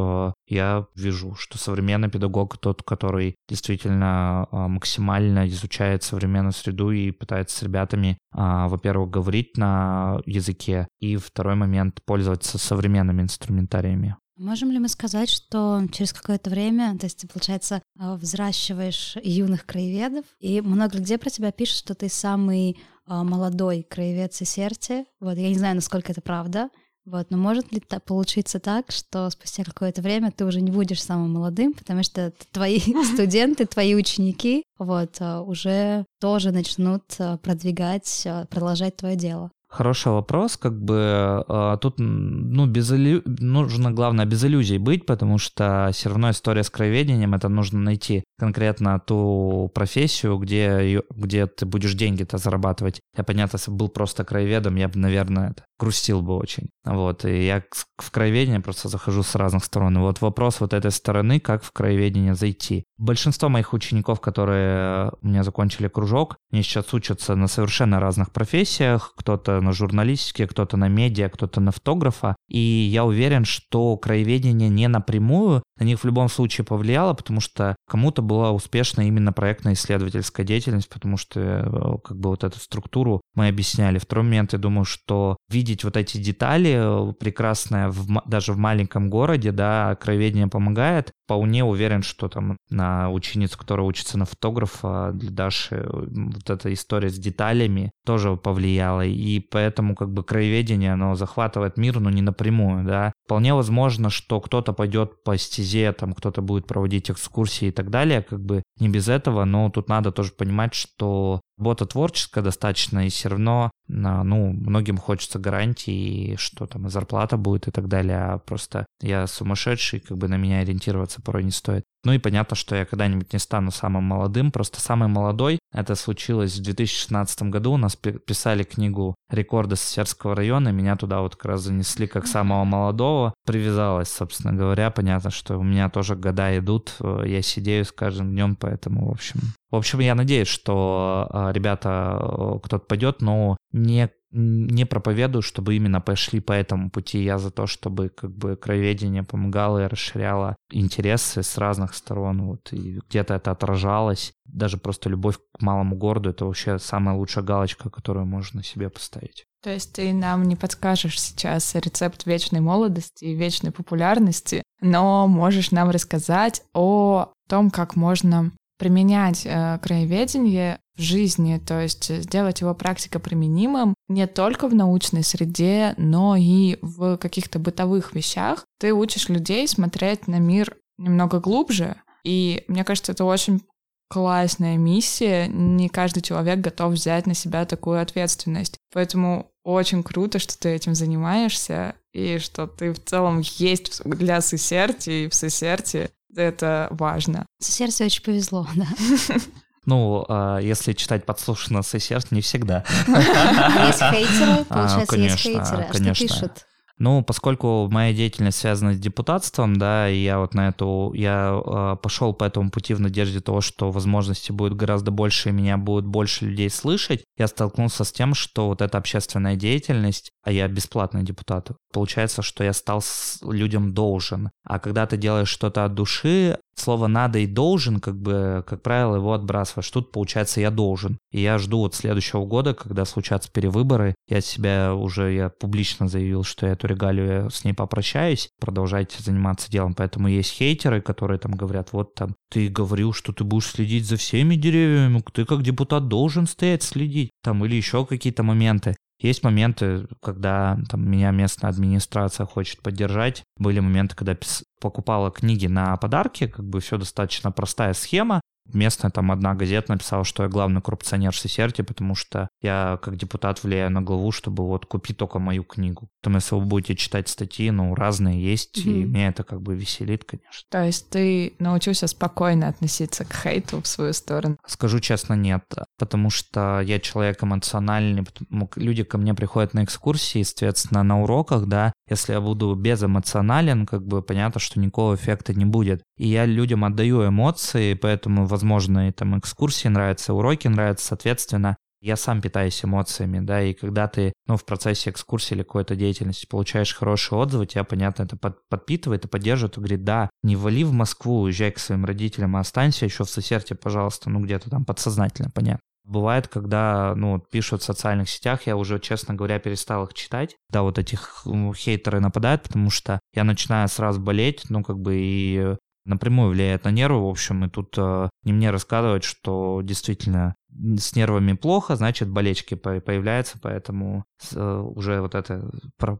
я вижу, что современный педагог тот, который действительно максимально изучает современную среду и пытается с ребятами, во-первых, говорить на языке, и второй момент пользоваться современными инструментариями. Можем ли мы сказать, что через какое-то время, то есть ты, получается, а, взращиваешь юных краеведов, и много где про тебя пишут, что ты самый а, молодой краевед Сесерти. Вот, я не знаю, насколько это правда, вот, но может ли так получиться так, что спустя какое-то время ты уже не будешь самым молодым, потому что твои студенты, твои ученики вот, а, уже тоже начнут продвигать, продолжать твое дело? Хороший вопрос, как бы тут ну, без иллю... нужно, главное, без иллюзий быть, потому что все равно история с краеведением, это нужно найти конкретно ту профессию, где, где ты будешь деньги-то зарабатывать. Я, понятно, если бы был просто краеведом, я бы, наверное, это, грустил бы очень. Вот, и я в краеведение просто захожу с разных сторон. Вот вопрос вот этой стороны, как в краеведение зайти. Большинство моих учеников, которые у меня закончили кружок, они сейчас учатся на совершенно разных профессиях. Кто-то на журналистике, кто-то на медиа, кто-то на фотографа. И я уверен, что краеведение не напрямую на них в любом случае повлияло, потому что кому-то была успешна именно проектно-исследовательская деятельность, потому что э, как бы вот эту структуру мы объясняли. Второй момент, я думаю, что видеть вот эти детали э, прекрасное в, даже в маленьком городе, да, краеведение помогает. Вполне уверен, что там на ученицу, которая учится на фотографа, для Даши вот эта история с деталями тоже повлияла. И поэтому как бы краеведение, оно захватывает мир, но не напрямую, да. Вполне возможно, что кто-то пойдет по стезе, там кто-то будет проводить экскурсии и так далее, как бы не без этого, но тут надо тоже понимать, что работа творческая достаточно, и все равно, ну, многим хочется гарантии, что там и зарплата будет и так далее, а просто я сумасшедший, как бы на меня ориентироваться порой не стоит. Ну и понятно, что я когда-нибудь не стану самым молодым, просто самый молодой. Это случилось в 2016 году, у нас писали книгу «Рекорды Сосерского района», меня туда вот как раз занесли как самого молодого, привязалась, собственно говоря, понятно, что у меня тоже года идут, э, я сидею с каждым днем, поэтому, в общем... В общем, я надеюсь, что э, ребята, э, кто-то пойдет, но не не проповедую, чтобы именно пошли по этому пути. Я за то, чтобы как бы краеведение помогало и расширяло интересы с разных сторон. Вот, и где-то это отражалось. Даже просто любовь к малому городу — это вообще самая лучшая галочка, которую можно себе поставить. То есть ты нам не подскажешь сейчас рецепт вечной молодости и вечной популярности, но можешь нам рассказать о том, как можно применять э, краеведение в жизни, то есть сделать его практикоприменимым не только в научной среде, но и в каких-то бытовых вещах. Ты учишь людей смотреть на мир немного глубже, и мне кажется, это очень классная миссия. Не каждый человек готов взять на себя такую ответственность. Поэтому очень круто, что ты этим занимаешься, и что ты в целом есть для Сесерти, и в Сесерти это важно. Сесерти очень повезло, да. Ну, а, если читать подслушанно Сесерт, не всегда. Есть хейтеры, а, получается, есть хейтеры. А что пишут? Ну, поскольку моя деятельность связана с депутатством, да, и я вот на эту, я э, пошел по этому пути в надежде того, что возможности будет гораздо больше, и меня будет больше людей слышать, я столкнулся с тем, что вот эта общественная деятельность, а я бесплатный депутат, получается, что я стал людям должен. А когда ты делаешь что-то от души, слово «надо» и «должен», как бы, как правило, его отбрасываешь. Тут, получается, я должен. И я жду вот следующего года, когда случатся перевыборы. Я себя уже, я публично заявил, что я эту регалию я с ней попрощаюсь. Продолжайте заниматься делом. Поэтому есть хейтеры, которые там говорят, вот там, ты говорил, что ты будешь следить за всеми деревьями, ты как депутат должен стоять следить. Там или еще какие-то моменты. Есть моменты, когда там, меня местная администрация хочет поддержать. Были моменты, когда пис... покупала книги на подарки, как бы все достаточно простая схема местная там одна газета написала, что я главный коррупционер в Сесерте, потому что я как депутат влияю на главу, чтобы вот купить только мою книгу. Там, если вы будете читать статьи, ну, разные есть, mm-hmm. и меня это как бы веселит, конечно. То есть ты научился спокойно относиться к хейту в свою сторону? Скажу честно, нет, потому что я человек эмоциональный, люди ко мне приходят на экскурсии, соответственно, на уроках, да, если я буду безэмоционален, как бы понятно, что никакого эффекта не будет. И я людям отдаю эмоции, поэтому, возможно, и там экскурсии нравятся, уроки нравятся, соответственно, я сам питаюсь эмоциями, да, и когда ты, ну, в процессе экскурсии или какой-то деятельности получаешь хорошие отзывы, тебя, понятно, это под, подпитывает и поддерживает, и говорит, да, не вали в Москву, уезжай к своим родителям, а останься еще в Сосерте, пожалуйста, ну, где-то там подсознательно, понятно. Бывает, когда, ну, пишут в социальных сетях, я уже, честно говоря, перестал их читать. Да, вот этих хейтеры нападают, потому что я начинаю сразу болеть, ну, как бы, и напрямую влияет на нервы, в общем, и тут э, не мне рассказывать, что действительно с нервами плохо, значит, болечки появляются, поэтому э, уже вот это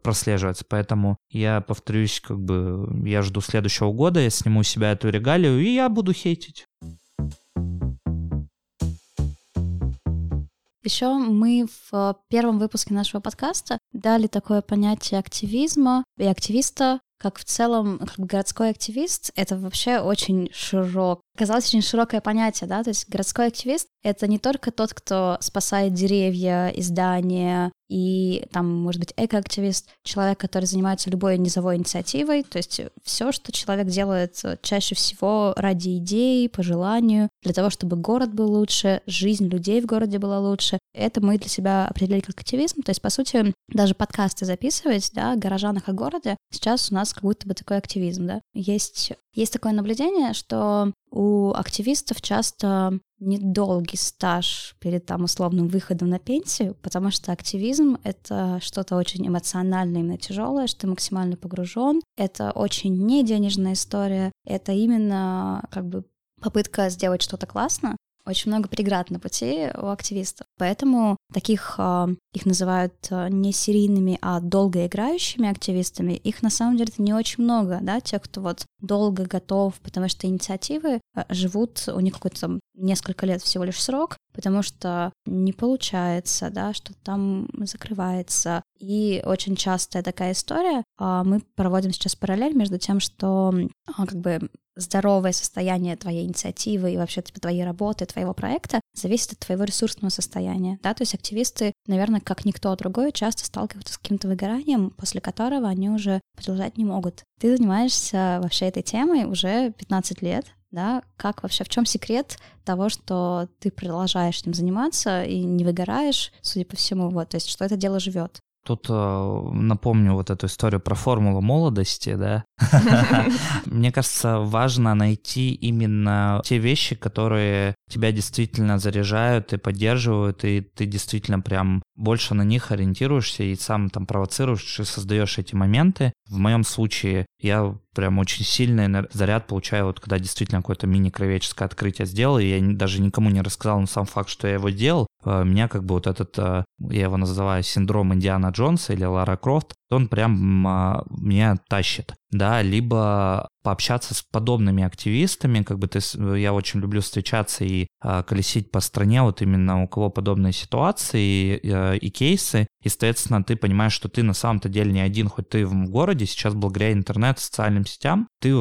прослеживается. Поэтому я повторюсь, как бы я жду следующего года, я сниму себя эту регалию, и я буду хейтить. Еще мы в первом выпуске нашего подкаста дали такое понятие активизма и активиста как в целом как городской активист — это вообще очень широк, казалось очень широкое понятие, да, то есть городской активист — это не только тот, кто спасает деревья и здания, и там, может быть, экоактивист, человек, который занимается любой низовой инициативой, то есть все, что человек делает чаще всего ради идей, по желанию, для того, чтобы город был лучше, жизнь людей в городе была лучше, это мы для себя определили как активизм, то есть, по сути, даже подкасты записывать, да, о горожанах о городе, сейчас у нас как будто бы такой активизм, да. Есть, есть такое наблюдение, что у активистов часто недолгий стаж перед там условным выходом на пенсию, потому что активизм — это что-то очень эмоциональное, именно тяжелое, что ты максимально погружен. Это очень не денежная история, это именно как бы попытка сделать что-то классно, очень много преград на пути у активистов. Поэтому таких, а, их называют а, не серийными, а долгоиграющими активистами, их на самом деле не очень много, да, тех, кто вот долго готов, потому что инициативы а, живут, у них какой-то там несколько лет всего лишь срок, потому что не получается, да, что там закрывается. И очень частая такая история. Мы проводим сейчас параллель между тем, что как бы здоровое состояние твоей инициативы и вообще типа, твоей работы, твоего проекта зависит от твоего ресурсного состояния, да, то есть активисты, наверное, как никто другой, часто сталкиваются с каким-то выгоранием, после которого они уже продолжать не могут. Ты занимаешься вообще этой темой уже 15 лет, да, как вообще, в чем секрет того, что ты продолжаешь этим заниматься и не выгораешь, судя по всему, вот, то есть что это дело живет. Тут э, напомню вот эту историю про формулу молодости, да. Мне кажется, важно найти именно те вещи, которые тебя действительно заряжают и поддерживают, и ты действительно прям больше на них ориентируешься и сам там провоцируешь и создаешь эти моменты. В моем случае я прям очень сильный заряд получаю, вот когда действительно какое-то мини-кровеческое открытие сделал, и я даже никому не рассказал, но сам факт, что я его делал, э, меня как бы вот этот, э, я его называю синдром Индиана Джонса или Лара Крофт, он прям а, меня тащит, да, либо пообщаться с подобными активистами, как бы ты, я очень люблю встречаться и а, колесить по стране, вот именно у кого подобные ситуации и, а, и кейсы, и, соответственно, ты понимаешь, что ты на самом-то деле не один, хоть ты в городе, сейчас благодаря интернету, социальным сетям, ты,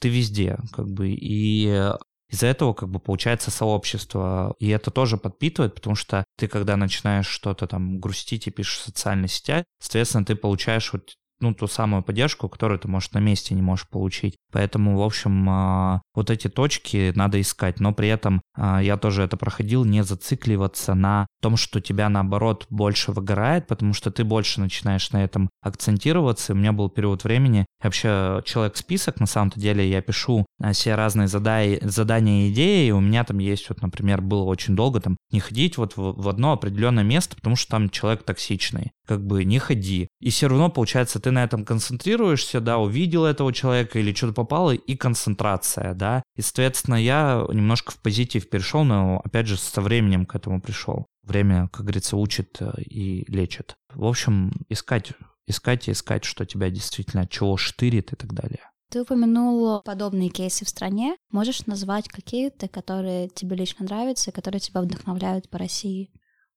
ты везде, как бы, и из-за этого как бы получается сообщество, и это тоже подпитывает, потому что ты, когда начинаешь что-то там грустить и пишешь в социальные сети, соответственно, ты получаешь вот ну, ту самую поддержку, которую ты, может, на месте не можешь получить. Поэтому, в общем, а, вот эти точки надо искать, но при этом а, я тоже это проходил, не зацикливаться на том, что тебя, наоборот, больше выгорает, потому что ты больше начинаешь на этом акцентироваться. У меня был период времени, вообще человек-список, на самом-то деле я пишу а, все разные задания, задания и идеи, у меня там есть, вот, например, было очень долго там не ходить вот в, в одно определенное место, потому что там человек токсичный. Как бы не ходи. И все равно, получается, ты на этом концентрируешься, да, увидел этого человека или что-то попало, и концентрация, да. И, соответственно, я немножко в позитив перешел, но, опять же, со временем к этому пришел. Время, как говорится, учит э, и лечит. В общем, искать, искать и искать, что тебя действительно чего штырит и так далее. Ты упомянул подобные кейсы в стране. Можешь назвать какие-то, которые тебе лично нравятся, которые тебя вдохновляют по России?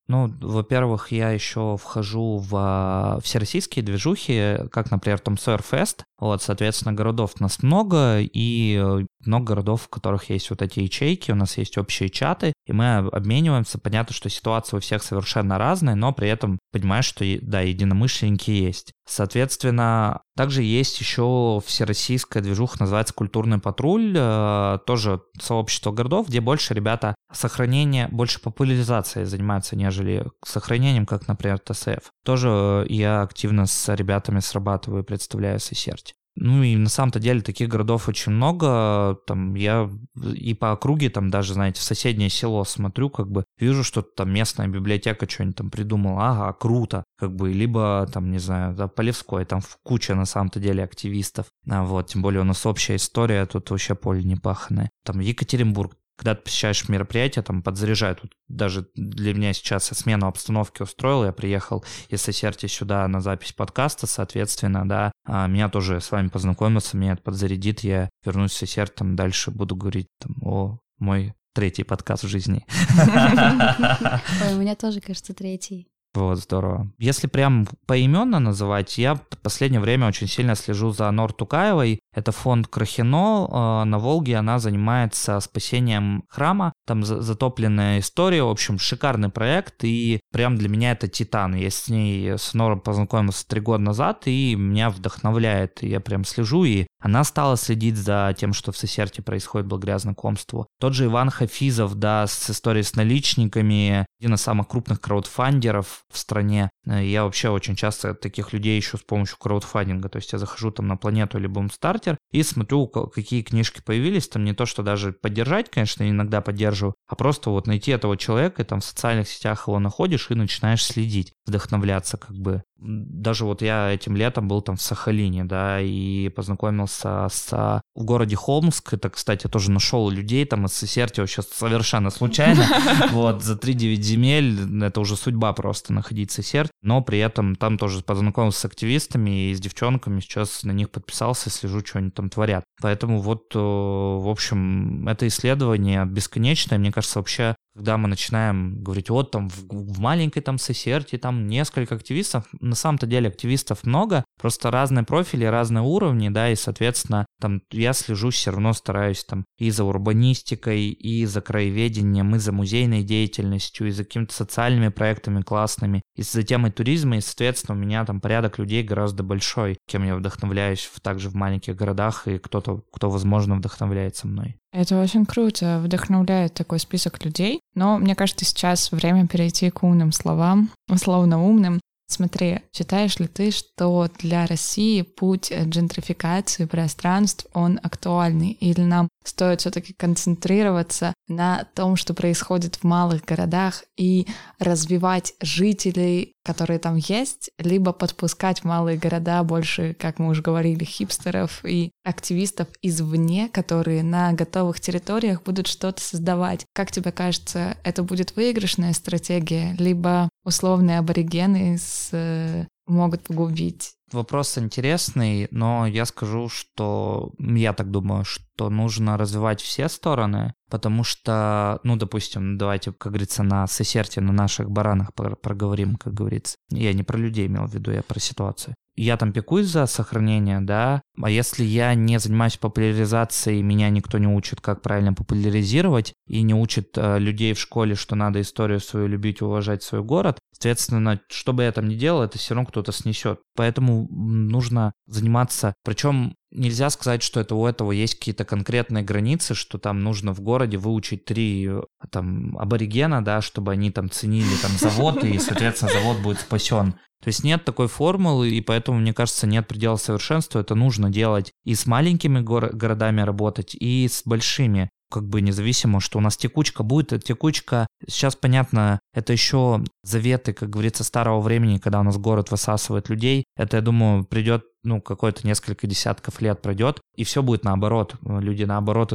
Ну, во-первых, я еще вхожу в а, всероссийские движухи, как, например, Том Сойер Фест. Вот, соответственно, городов у нас много, и э, много городов, в которых есть вот эти ячейки, у нас есть общие чаты, и мы обмениваемся. Понятно, что ситуация у всех совершенно разная, но при этом понимаешь, что, да, единомышленники есть. Соответственно, также есть еще всероссийская движуха, называется «Культурный патруль», э, тоже сообщество городов, где больше ребята сохранение, больше популяризацией занимаются, нежели сохранением, как, например, ТСФ. Тоже я активно с ребятами срабатываю и представляю ССЕРТь. Ну и на самом-то деле таких городов очень много. Там я и по округе, там даже, знаете, в соседнее село смотрю, как бы вижу, что там местная библиотека что-нибудь там придумала. Ага, круто. Как бы, либо там, не знаю, да, Полевской, там в куча на самом-то деле активистов. А вот, тем более у нас общая история, тут вообще поле не паханое. Там Екатеринбург когда ты посещаешь мероприятие, там подзаряжают. Вот даже для меня сейчас смену обстановки устроил, я приехал из Сосерти сюда на запись подкаста, соответственно, да, а меня тоже с вами познакомился, меня это подзарядит, я вернусь в Сосерти, там дальше буду говорить там, о, мой третий подкаст в жизни. Ой, у меня тоже, кажется, третий. Вот, здорово. Если прям поименно называть, я в последнее время очень сильно слежу за Нор Тукаевой. Это фонд Крахино. Э, на Волге она занимается спасением храма. Там затопленная история. В общем, шикарный проект. И прям для меня это титан. Я с ней, с Нором познакомился три года назад, и меня вдохновляет. Я прям слежу, и она стала следить за тем, что в Сесерте происходит благодаря знакомству. Тот же Иван Хафизов, да, с историей с наличниками, один из самых крупных краудфандеров в стране. Э, я вообще очень часто таких людей ищу с помощью краудфандинга. То есть я захожу там на планету или Boomstarter и смотрю, какие книжки появились. Там не то, что даже поддержать, конечно, иногда поддерживаю, а просто вот найти этого человека, и там в социальных сетях его находишь и начинаешь следить, вдохновляться как бы. Даже вот я этим летом был там в Сахалине, да, и познакомился с в городе Холмск. Это, кстати, тоже нашел людей там из Сесертио сейчас совершенно случайно. Вот, за 3-9 земель, это уже судьба просто находить Сесерт. Но при этом там тоже познакомился с активистами и с девчонками. Сейчас на них подписался, слежу, что они там творят. Поэтому вот, э, в общем, это исследование бесконечное. Мне кажется, вообще когда мы начинаем говорить, вот там в, в маленькой там Сесерте там несколько активистов, на самом-то деле активистов много, просто разные профили, разные уровни, да, и, соответственно, там я слежу, все равно стараюсь там и за урбанистикой, и за краеведением, и за музейной деятельностью, и за какими-то социальными проектами классными, и за темой туризма, и, соответственно, у меня там порядок людей гораздо большой, кем я вдохновляюсь также в маленьких городах, и кто-то, кто, возможно, вдохновляется мной. Это очень круто, вдохновляет такой список людей. Но мне кажется, сейчас время перейти к умным словам, условно умным. Смотри, считаешь ли ты, что для России путь джентрификации пространств, он актуальный? Или нам стоит все-таки концентрироваться на том, что происходит в малых городах и развивать жителей, которые там есть, либо подпускать малые города больше, как мы уже говорили, хипстеров и активистов извне, которые на готовых территориях будут что-то создавать. Как тебе кажется, это будет выигрышная стратегия, либо условные аборигены с, э, могут погубить Вопрос интересный, но я скажу, что я так думаю, что нужно развивать все стороны, потому что, ну, допустим, давайте, как говорится, на сесерте, на наших баранах проговорим, как говорится. Я не про людей имел в виду, я про ситуацию я там пекусь за сохранение, да, а если я не занимаюсь популяризацией, меня никто не учит, как правильно популяризировать, и не учит э, людей в школе, что надо историю свою любить, уважать свой город, соответственно, что бы я там ни делал, это все равно кто-то снесет. Поэтому нужно заниматься, причем нельзя сказать, что это у этого есть какие-то конкретные границы, что там нужно в городе выучить три э, там аборигена, да, чтобы они там ценили там завод, и, соответственно, завод будет спасен. То есть нет такой формулы, и поэтому, мне кажется, нет предела совершенства. Это нужно делать и с маленькими горо- городами работать, и с большими как бы независимо, что у нас текучка будет, текучка, сейчас понятно, это еще заветы, как говорится, старого времени, когда у нас город высасывает людей, это, я думаю, придет ну, какое-то несколько десятков лет пройдет, и все будет наоборот. Люди наоборот,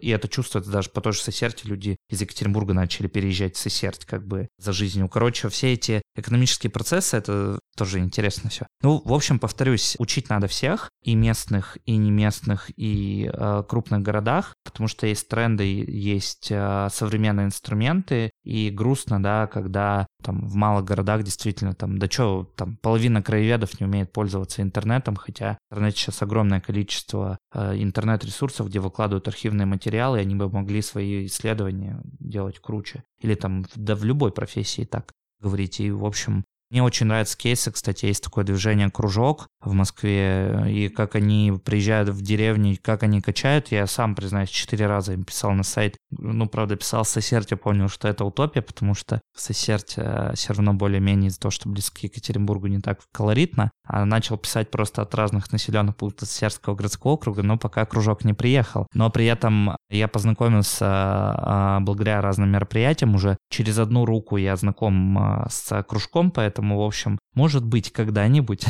и это чувствуется даже по той же Сесерте, люди из Екатеринбурга начали переезжать в Сесерт как бы за жизнью. Короче, все эти экономические процессы, это тоже интересно все. Ну, в общем, повторюсь, учить надо всех, и местных, и не местных, и э, крупных городах, потому что есть тренды, есть э, современные инструменты, и грустно, да, когда там в малых городах действительно там, да что, там половина краеведов не умеет пользоваться интернетом, хотя в интернете сейчас огромное количество э, интернет-ресурсов, где выкладывают архивные материалы, и они бы могли свои исследования делать круче. Или там, да в любой профессии так говорить. И, в общем, мне очень нравятся кейсы, кстати, есть такое движение «Кружок» в Москве, и как они приезжают в деревни, как они качают, я сам, признаюсь, четыре раза им писал на сайт. Ну, правда, писал Сосерте, понял, что это утопия, потому что Сосерте э, все равно более-менее из-за того, что близко к Екатеринбургу не так колоритно, а начал писать просто от разных населенных пунктов Сесерского городского округа, но пока кружок не приехал. Но при этом я познакомился а, благодаря разным мероприятиям уже. Через одну руку я знаком с кружком, поэтому, в общем, может быть, когда-нибудь.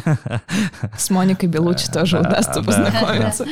С Моникой Белучи тоже удастся познакомиться.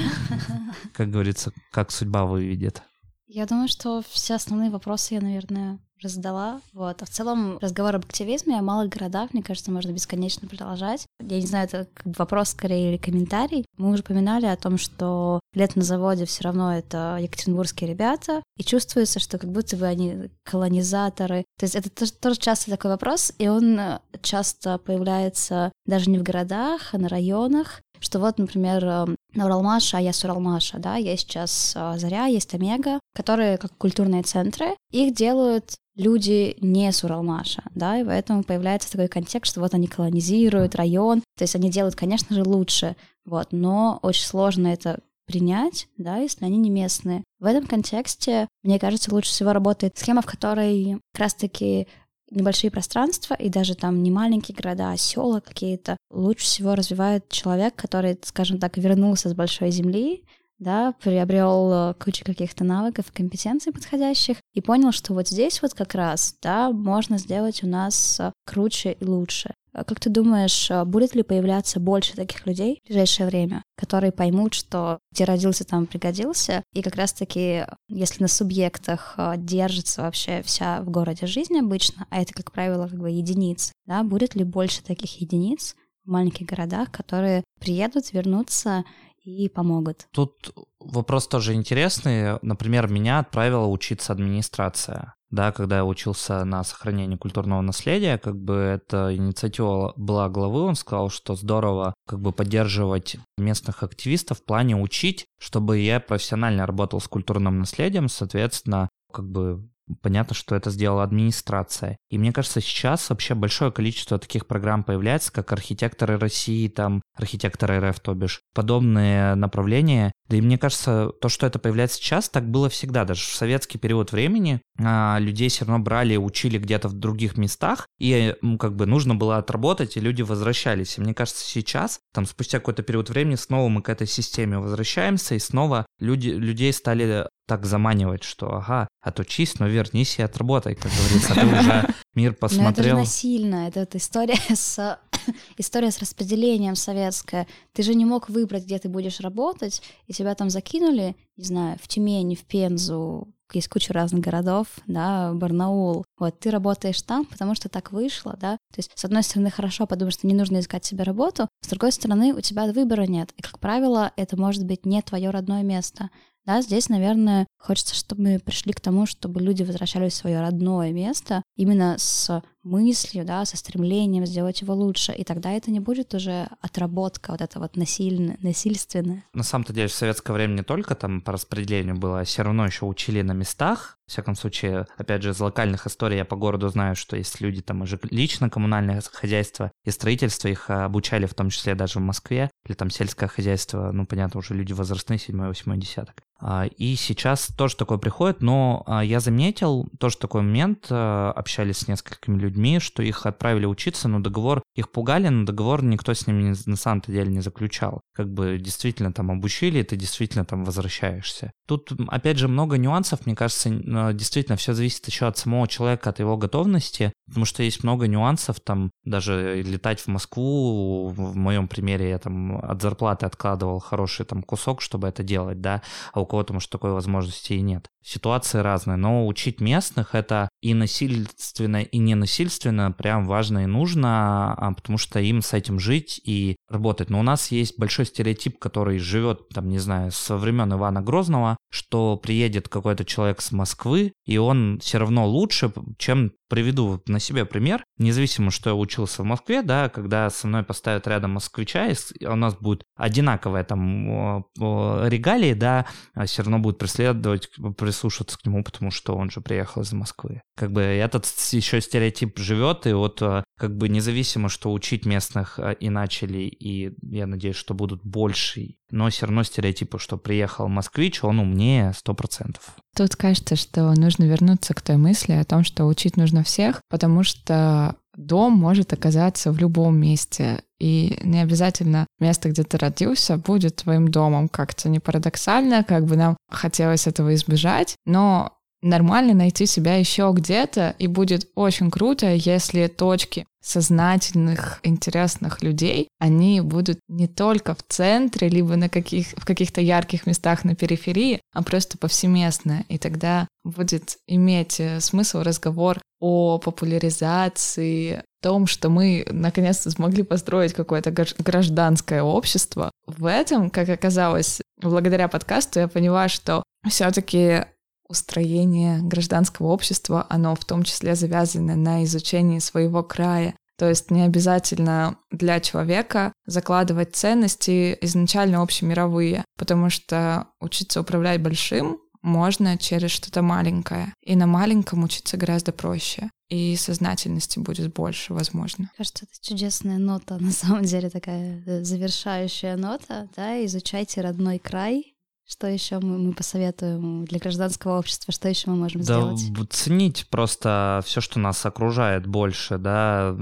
Как говорится, как судьба выведет. Я думаю, что все основные вопросы я, наверное, уже задала. Вот. А в целом разговор об активизме о малых городах, мне кажется, можно бесконечно продолжать. Я не знаю, это как вопрос скорее или комментарий. Мы уже упоминали о том, что лет на заводе все равно это екатеринбургские ребята, и чувствуется, что как будто бы они колонизаторы. То есть это тоже, тоже часто такой вопрос, и он часто появляется даже не в городах, а на районах, что вот, например, эм, на Уралмаша, а я с Уралмаша, да, есть сейчас э, Заря, есть Омега, которые как культурные центры, их делают люди не с Уралмаша, да, и поэтому появляется такой контекст, что вот они колонизируют район, то есть они делают, конечно же, лучше, вот, но очень сложно это принять, да, если они не местные. В этом контексте, мне кажется, лучше всего работает схема, в которой как раз-таки небольшие пространства и даже там не маленькие города, а села какие-то лучше всего развивает человек, который, скажем так, вернулся с большой земли, да, приобрел э, кучу каких-то навыков, компетенций подходящих и понял, что вот здесь вот как раз, да, можно сделать у нас э, круче и лучше. А как ты думаешь, а, будет ли появляться больше таких людей в ближайшее время, которые поймут, что где родился, там пригодился, и как раз-таки, если на субъектах а, держится вообще вся в городе жизнь обычно, а это, как правило, как бы единицы, да, будет ли больше таких единиц в маленьких городах, которые приедут, вернутся и помогут. Тут вопрос тоже интересный. Например, меня отправила учиться администрация да, когда я учился на сохранении культурного наследия, как бы эта инициатива была главы, он сказал, что здорово как бы поддерживать местных активистов в плане учить, чтобы я профессионально работал с культурным наследием, соответственно, как бы Понятно, что это сделала администрация. И мне кажется, сейчас вообще большое количество таких программ появляется, как архитекторы России, там, архитекторы РФ, то бишь, подобные направления. Да и мне кажется, то, что это появляется сейчас, так было всегда. Даже в советский период времени а, людей все равно брали, учили где-то в других местах, и как бы нужно было отработать, и люди возвращались. И мне кажется, сейчас, там, спустя какой-то период времени, снова мы к этой системе возвращаемся, и снова люди, людей стали так заманивать, что ага, отучись, но вернись и отработай, как говорится, ты уже мир посмотрел. Но это же насильно, это вот история с история с распределением советская. Ты же не мог выбрать, где ты будешь работать, и тебя там закинули, не знаю, в Тюмень, в Пензу, есть куча разных городов, да, Барнаул. Вот, ты работаешь там, потому что так вышло, да. То есть, с одной стороны, хорошо, потому что не нужно искать себе работу, с другой стороны, у тебя выбора нет. И, как правило, это может быть не твое родное место. Да, здесь, наверное, хочется, чтобы мы пришли к тому, чтобы люди возвращались в свое родное место именно с мыслью, да, со стремлением сделать его лучше, и тогда это не будет уже отработка вот эта вот насильная, насильственная. На самом-то деле в советское время не только там по распределению было, а все равно еще учили на местах, в всяком случае, опять же, из локальных историй я по городу знаю, что есть люди там уже лично коммунальное хозяйство и строительство, их обучали в том числе даже в Москве, или там сельское хозяйство, ну, понятно, уже люди возрастные, 7 8 десяток. А, и сейчас тоже такое приходит, но а, я заметил тоже такой момент, а, общались с несколькими людьми, что их отправили учиться, но договор, их пугали, но договор никто с ними на самом-то деле не заключал. Как бы действительно там обучили, и ты действительно там возвращаешься. Тут, опять же, много нюансов, мне кажется, действительно все зависит еще от самого человека, от его готовности, потому что есть много нюансов, там даже летать в Москву, в моем примере я там от зарплаты откладывал хороший там кусок, чтобы это делать, да, а у кого-то, может, такой возможности и нет. Ситуации разные, но учить местных это и насильственно, и ненасильственно прям важно и нужно, а, потому что им с этим жить и работать. Но у нас есть большой стереотип, который живет, там, не знаю, со времен Ивана Грозного, что приедет какой-то человек с Москвы, и он все равно лучше, чем приведу на себе пример, независимо, что я учился в Москве, да, когда со мной поставят рядом москвича, и у нас будет одинаковая там регалии, да, а все равно будет преследовать, прислушиваться к нему, потому что он же приехал из Москвы. Как бы этот еще стереотип живет, и вот а, как бы независимо, что учить местных а, и начали, и я надеюсь, что будут больше, но все равно стереотипы, что приехал москвич, он умнее 100%. Тут кажется, что нужно вернуться к той мысли о том, что учить нужно всех, потому что дом может оказаться в любом месте. И не обязательно место, где ты родился, будет твоим домом. Как-то не парадоксально, как бы нам хотелось этого избежать, но нормально найти себя еще где-то, и будет очень круто, если точки сознательных, интересных людей, они будут не только в центре, либо на каких, в каких-то ярких местах на периферии, а просто повсеместно. И тогда будет иметь э, смысл разговор о популяризации, том, что мы наконец-то смогли построить какое-то гражданское общество. В этом, как оказалось, благодаря подкасту я поняла, что все-таки устроение гражданского общества, оно в том числе завязано на изучении своего края. То есть не обязательно для человека закладывать ценности изначально общемировые, потому что учиться управлять большим можно через что-то маленькое. И на маленьком учиться гораздо проще. И сознательности будет больше, возможно. Кажется, это чудесная нота, на самом деле такая э, завершающая нота, да, изучайте родной край, что еще мы, мы посоветуем для гражданского общества? Что еще мы можем да, сделать? Ценить просто все, что нас окружает больше, да,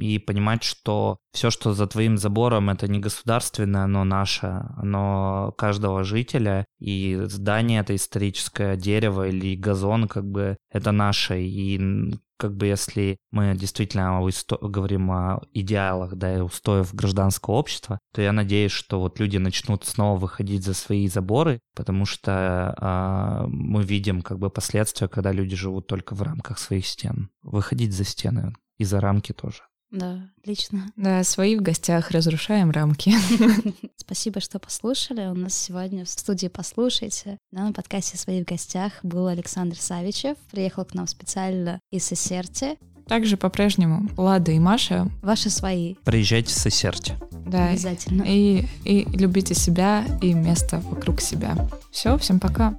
и понимать, что все, что за твоим забором, это не государственное, оно наше, оно каждого жителя, и здание это историческое, дерево или газон, как бы, это наше, и как бы если мы действительно говорим о идеалах, да, и устоев гражданского общества, то я надеюсь, что вот люди начнут снова выходить за свои заборы, потому что э, мы видим как бы последствия, когда люди живут только в рамках своих стен. Выходить за стены и за рамки тоже. Да, отлично. Да, свои в гостях разрушаем рамки. Спасибо, что послушали. У нас сегодня в студии «Послушайте». Да, на подкасте «Свои в гостях» был Александр Савичев. Приехал к нам специально из Сесерти. Также по-прежнему Лада и Маша. Ваши свои. Приезжайте в Сесерти. Да. Обязательно. И, и любите себя и место вокруг себя. Все, всем пока.